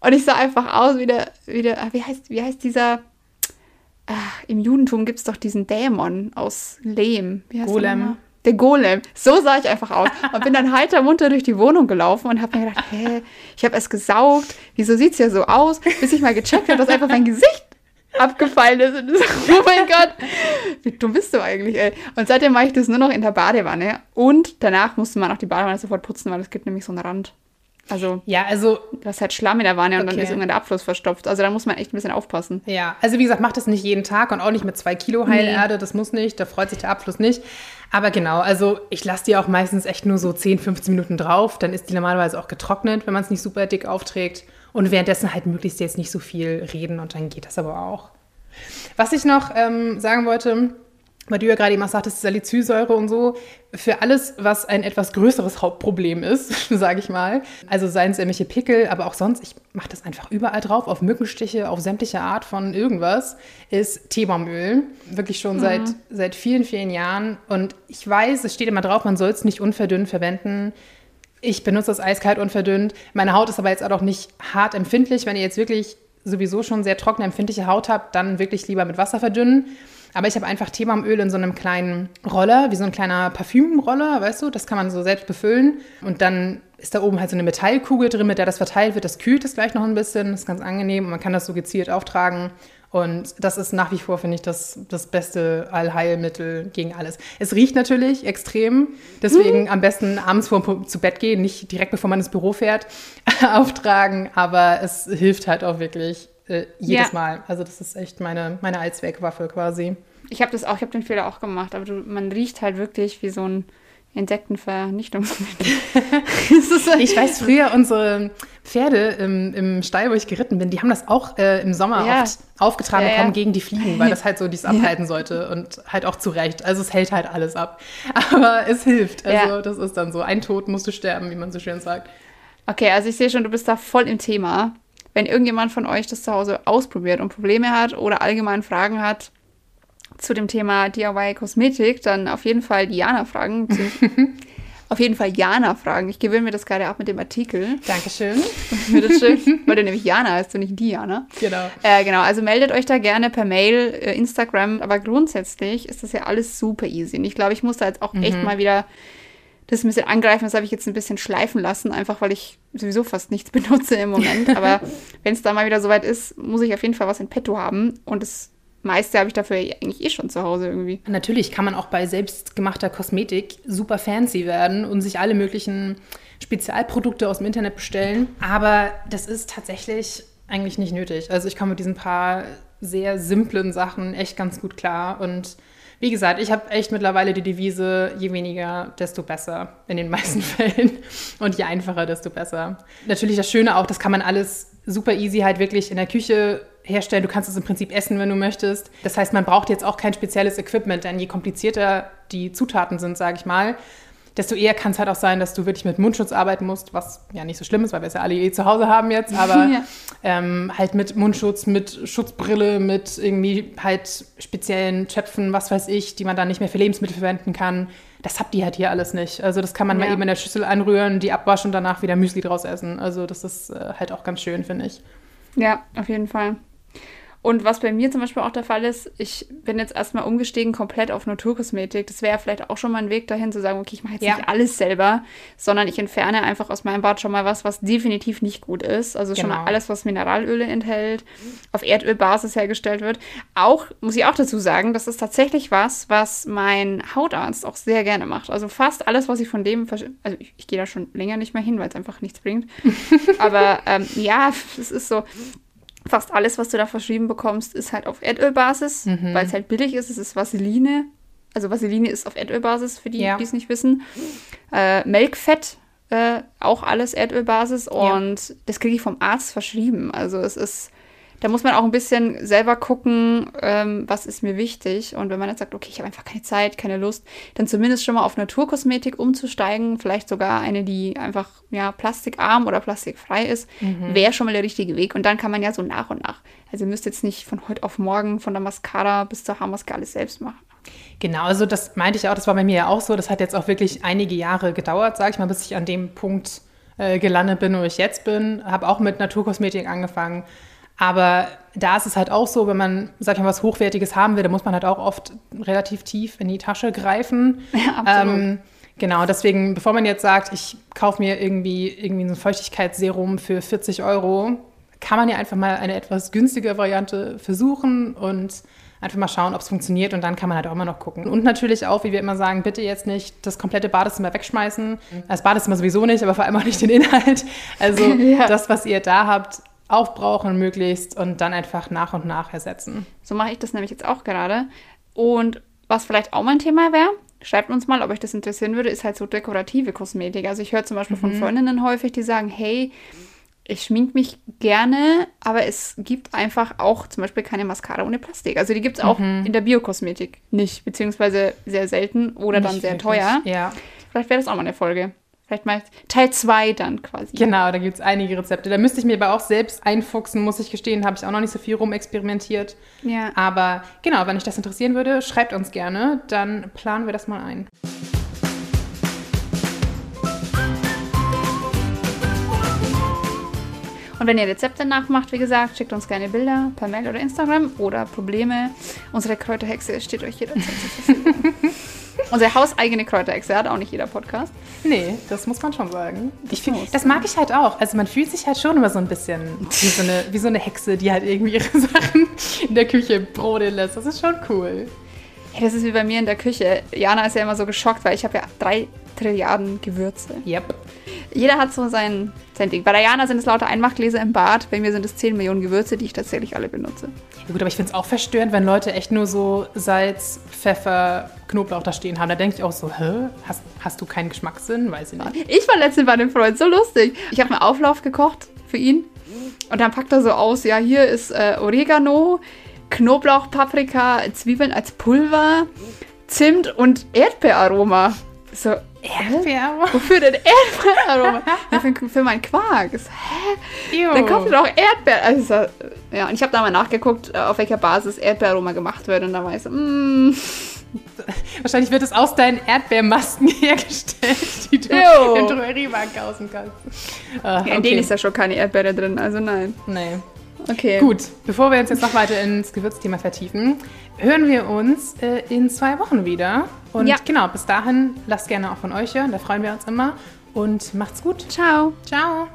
Und ich sah einfach aus wie der, wie der wie heißt, wie heißt dieser, ach, im Judentum gibt es doch diesen Dämon aus Lehm. Wie heißt Golem. Der Golem. So sah ich einfach aus. Und bin dann heiter munter durch die Wohnung gelaufen und habe mir gedacht, hä, ich habe es gesaugt. Wieso sieht es ja so aus? Bis ich mal gecheckt habe, dass einfach mein Gesicht abgefallen ist. Und so, oh mein Gott, wie dumm bist du eigentlich, ey? Und seitdem mache ich das nur noch in der Badewanne. Und danach musste man auch die Badewanne sofort putzen, weil es gibt nämlich so einen Rand. Also, ja, also. Du hast halt Schlamm in der Wanne okay. und dann ist irgendwann der Abfluss verstopft. Also da muss man echt ein bisschen aufpassen. Ja, also wie gesagt, macht das nicht jeden Tag und auch nicht mit zwei Kilo Heilerde. Nee. Das muss nicht, da freut sich der Abfluss nicht. Aber genau, also ich lasse die auch meistens echt nur so 10, 15 Minuten drauf. Dann ist die normalerweise auch getrocknet, wenn man es nicht super dick aufträgt. Und währenddessen halt möglichst jetzt nicht so viel reden und dann geht das aber auch. Was ich noch ähm, sagen wollte, weil du ja gerade auch sagtest, Salicylsäure und so, für alles, was ein etwas größeres Hauptproblem ist, sage ich mal, also seien es irgendwelche Pickel, aber auch sonst, ich mache das einfach überall drauf, auf Mückenstiche, auf sämtliche Art von irgendwas, ist Teebaumöl. Wirklich schon mhm. seit, seit vielen, vielen Jahren. Und ich weiß, es steht immer drauf, man soll es nicht unverdünnt verwenden. Ich benutze das eiskalt unverdünnt. Meine Haut ist aber jetzt auch nicht hart empfindlich. Wenn ihr jetzt wirklich sowieso schon sehr trockene, empfindliche Haut habt, dann wirklich lieber mit Wasser verdünnen. Aber ich habe einfach Teebaumöl in so einem kleinen Roller, wie so ein kleiner Parfümroller, weißt du? Das kann man so selbst befüllen. Und dann ist da oben halt so eine Metallkugel drin, mit der das verteilt wird. Das kühlt es gleich noch ein bisschen. Das ist ganz angenehm und man kann das so gezielt auftragen. Und das ist nach wie vor, finde ich, das, das beste Allheilmittel gegen alles. Es riecht natürlich extrem, deswegen mhm. am besten abends vor zu Bett gehen, nicht direkt bevor man ins Büro fährt, auftragen, aber es hilft halt auch wirklich äh, jedes ja. Mal. Also das ist echt meine, meine Allzweckwaffe quasi. Ich habe das auch, ich habe den Fehler auch gemacht, aber du, man riecht halt wirklich wie so ein Insektenvernichtungsmittel. ich weiß, früher unsere Pferde im, im Stall, wo ich geritten bin, die haben das auch äh, im Sommer ja. oft aufgetragen ja, bekommen ja. gegen die Fliegen, weil das halt so dies abhalten sollte und halt auch zu Recht. Also es hält halt alles ab. Aber es hilft. Also das ist dann so, ein Tod musst du sterben, wie man so schön sagt. Okay, also ich sehe schon, du bist da voll im Thema. Wenn irgendjemand von euch das zu Hause ausprobiert und Probleme hat oder allgemein Fragen hat, zu dem Thema DIY Kosmetik, dann auf jeden Fall Diana fragen. auf jeden Fall Jana fragen. Ich gewöhne mir das gerade ab mit dem Artikel. Dankeschön. Bitteschön. Weil du nämlich Jana heißt und nicht Diana. Genau. Äh, genau, also meldet euch da gerne per Mail, äh, Instagram. Aber grundsätzlich ist das ja alles super easy. Und ich glaube, ich muss da jetzt auch mhm. echt mal wieder das ein bisschen angreifen. Das habe ich jetzt ein bisschen schleifen lassen, einfach weil ich sowieso fast nichts benutze im Moment. Aber wenn es da mal wieder soweit ist, muss ich auf jeden Fall was in petto haben. Und das meiste habe ich dafür eigentlich eh schon zu Hause irgendwie. Natürlich kann man auch bei selbstgemachter Kosmetik super fancy werden und sich alle möglichen Spezialprodukte aus dem Internet bestellen. Aber das ist tatsächlich eigentlich nicht nötig. Also ich komme mit diesen paar sehr simplen Sachen echt ganz gut klar. Und wie gesagt, ich habe echt mittlerweile die Devise, je weniger, desto besser in den meisten Fällen. Und je einfacher, desto besser. Natürlich das Schöne auch, das kann man alles super easy halt wirklich in der Küche herstellen. Du kannst es im Prinzip essen, wenn du möchtest. Das heißt, man braucht jetzt auch kein spezielles Equipment, denn je komplizierter die Zutaten sind, sage ich mal, desto eher kann es halt auch sein, dass du wirklich mit Mundschutz arbeiten musst, was ja nicht so schlimm ist, weil wir es ja alle eh zu Hause haben jetzt, aber ja. ähm, halt mit Mundschutz, mit Schutzbrille, mit irgendwie halt speziellen Töpfen, was weiß ich, die man dann nicht mehr für Lebensmittel verwenden kann. Das habt ihr halt hier alles nicht. Also das kann man ja. mal eben in der Schüssel anrühren, die abwaschen und danach wieder Müsli draus essen. Also das ist äh, halt auch ganz schön, finde ich. Ja, auf jeden Fall. Und was bei mir zum Beispiel auch der Fall ist, ich bin jetzt erstmal umgestiegen komplett auf Naturkosmetik. Das wäre vielleicht auch schon mal ein Weg dahin zu sagen, okay, ich mache jetzt ja. nicht alles selber, sondern ich entferne einfach aus meinem Bad schon mal was, was definitiv nicht gut ist. Also genau. schon mal genau. alles, was Mineralöle enthält, auf Erdölbasis hergestellt wird. Auch, muss ich auch dazu sagen, das ist tatsächlich was, was mein Hautarzt auch sehr gerne macht. Also fast alles, was ich von dem, also ich, ich gehe da schon länger nicht mehr hin, weil es einfach nichts bringt. Aber ähm, ja, es ist so, fast alles, was du da verschrieben bekommst, ist halt auf Erdölbasis, mhm. weil es halt billig ist. Es ist Vaseline. Also Vaseline ist auf Erdölbasis, für die, ja. die es nicht wissen. Äh, Melkfett, äh, auch alles Erdölbasis. Und ja. das kriege ich vom Arzt verschrieben. Also es ist da muss man auch ein bisschen selber gucken, ähm, was ist mir wichtig. Und wenn man jetzt sagt, okay, ich habe einfach keine Zeit, keine Lust, dann zumindest schon mal auf Naturkosmetik umzusteigen, vielleicht sogar eine, die einfach ja plastikarm oder plastikfrei ist, mhm. wäre schon mal der richtige Weg. Und dann kann man ja so nach und nach. Also ihr müsst jetzt nicht von heute auf morgen von der Mascara bis zur Haarmaske alles selbst machen. Genau, also das meinte ich auch, das war bei mir ja auch so. Das hat jetzt auch wirklich einige Jahre gedauert, sage ich mal, bis ich an dem Punkt äh, gelandet bin, wo ich jetzt bin. Habe auch mit Naturkosmetik angefangen aber da ist es halt auch so, wenn man, sag ich mal, was Hochwertiges haben will, dann muss man halt auch oft relativ tief in die Tasche greifen. Ja, absolut. Ähm, genau, deswegen, bevor man jetzt sagt, ich kaufe mir irgendwie, irgendwie ein Feuchtigkeitsserum für 40 Euro, kann man ja einfach mal eine etwas günstigere Variante versuchen und einfach mal schauen, ob es funktioniert und dann kann man halt auch immer noch gucken. Und natürlich auch, wie wir immer sagen, bitte jetzt nicht das komplette Badezimmer wegschmeißen. Das Badezimmer sowieso nicht, aber vor allem auch nicht den Inhalt. Also ja. das, was ihr da habt, aufbrauchen möglichst und dann einfach nach und nach ersetzen. So mache ich das nämlich jetzt auch gerade. Und was vielleicht auch mein Thema wäre, schreibt uns mal, ob euch das interessieren würde, ist halt so dekorative Kosmetik. Also ich höre zum Beispiel mhm. von Freundinnen häufig, die sagen, hey, ich schmink mich gerne, aber es gibt einfach auch zum Beispiel keine Mascara ohne Plastik. Also die gibt es auch mhm. in der Biokosmetik nicht, beziehungsweise sehr selten oder nicht dann sehr wirklich. teuer. Ja. Vielleicht wäre das auch mal eine Folge. Vielleicht mal Teil 2 dann quasi. Genau, da gibt es einige Rezepte. Da müsste ich mir aber auch selbst einfuchsen, muss ich gestehen. Habe ich auch noch nicht so viel rumexperimentiert. Ja. Aber genau, wenn euch das interessieren würde, schreibt uns gerne. Dann planen wir das mal ein. Und wenn ihr Rezepte nachmacht, wie gesagt, schickt uns gerne Bilder per Mail oder Instagram oder Probleme. Unsere Kräuterhexe steht euch jederzeit zur Verfügung. Unsere hauseigene Kräuterhexe hat auch nicht jeder Podcast. Nee, das muss man schon sagen. Das, ich find, das mag ich halt auch. Also man fühlt sich halt schon immer so ein bisschen wie so, eine, wie so eine Hexe, die halt irgendwie ihre Sachen in der Küche brodeln lässt. Das ist schon cool. Ja, das ist wie bei mir in der Küche. Jana ist ja immer so geschockt, weil ich habe ja drei Trilliarden Gewürze. Yep. Jeder hat so sein, sein Ding. Bei Diana sind es lauter Einmachgläser im Bad. Bei mir sind es 10 Millionen Gewürze, die ich tatsächlich alle benutze. Ja gut, aber ich finde es auch verstörend, wenn Leute echt nur so Salz, Pfeffer, Knoblauch da stehen haben. Da denke ich auch so, hä? Hast, hast du keinen Geschmackssinn? Weiß ich nicht. Ich war letztens bei einem Freund, so lustig. Ich habe einen Auflauf gekocht für ihn. Und dann packt er so aus, ja, hier ist äh, Oregano, Knoblauch, Paprika, Zwiebeln als Pulver, Zimt und Erdbeeraroma. So, Erdbeeraroma? Wofür denn Erdbeeraroma? ja, für, für meinen Quark. So, hä? Dann kommt doch Erdbeer. Also, ja, und ich habe da mal nachgeguckt, äh, auf welcher Basis Erdbeeraroma gemacht wird. Und da war ich so, mm. Wahrscheinlich wird es aus deinen Erdbeermasken hergestellt, die du Ew. im Drogeriemarkt kaufen kannst. Ah, ja, in okay. denen ist ja schon keine Erdbeere drin, also nein. Nee. Okay. Gut, bevor wir uns jetzt noch weiter ins Gewürzthema vertiefen, hören wir uns äh, in zwei Wochen wieder. Und ja. genau, bis dahin lasst gerne auch von euch hören, da freuen wir uns immer. Und macht's gut. Ciao. Ciao.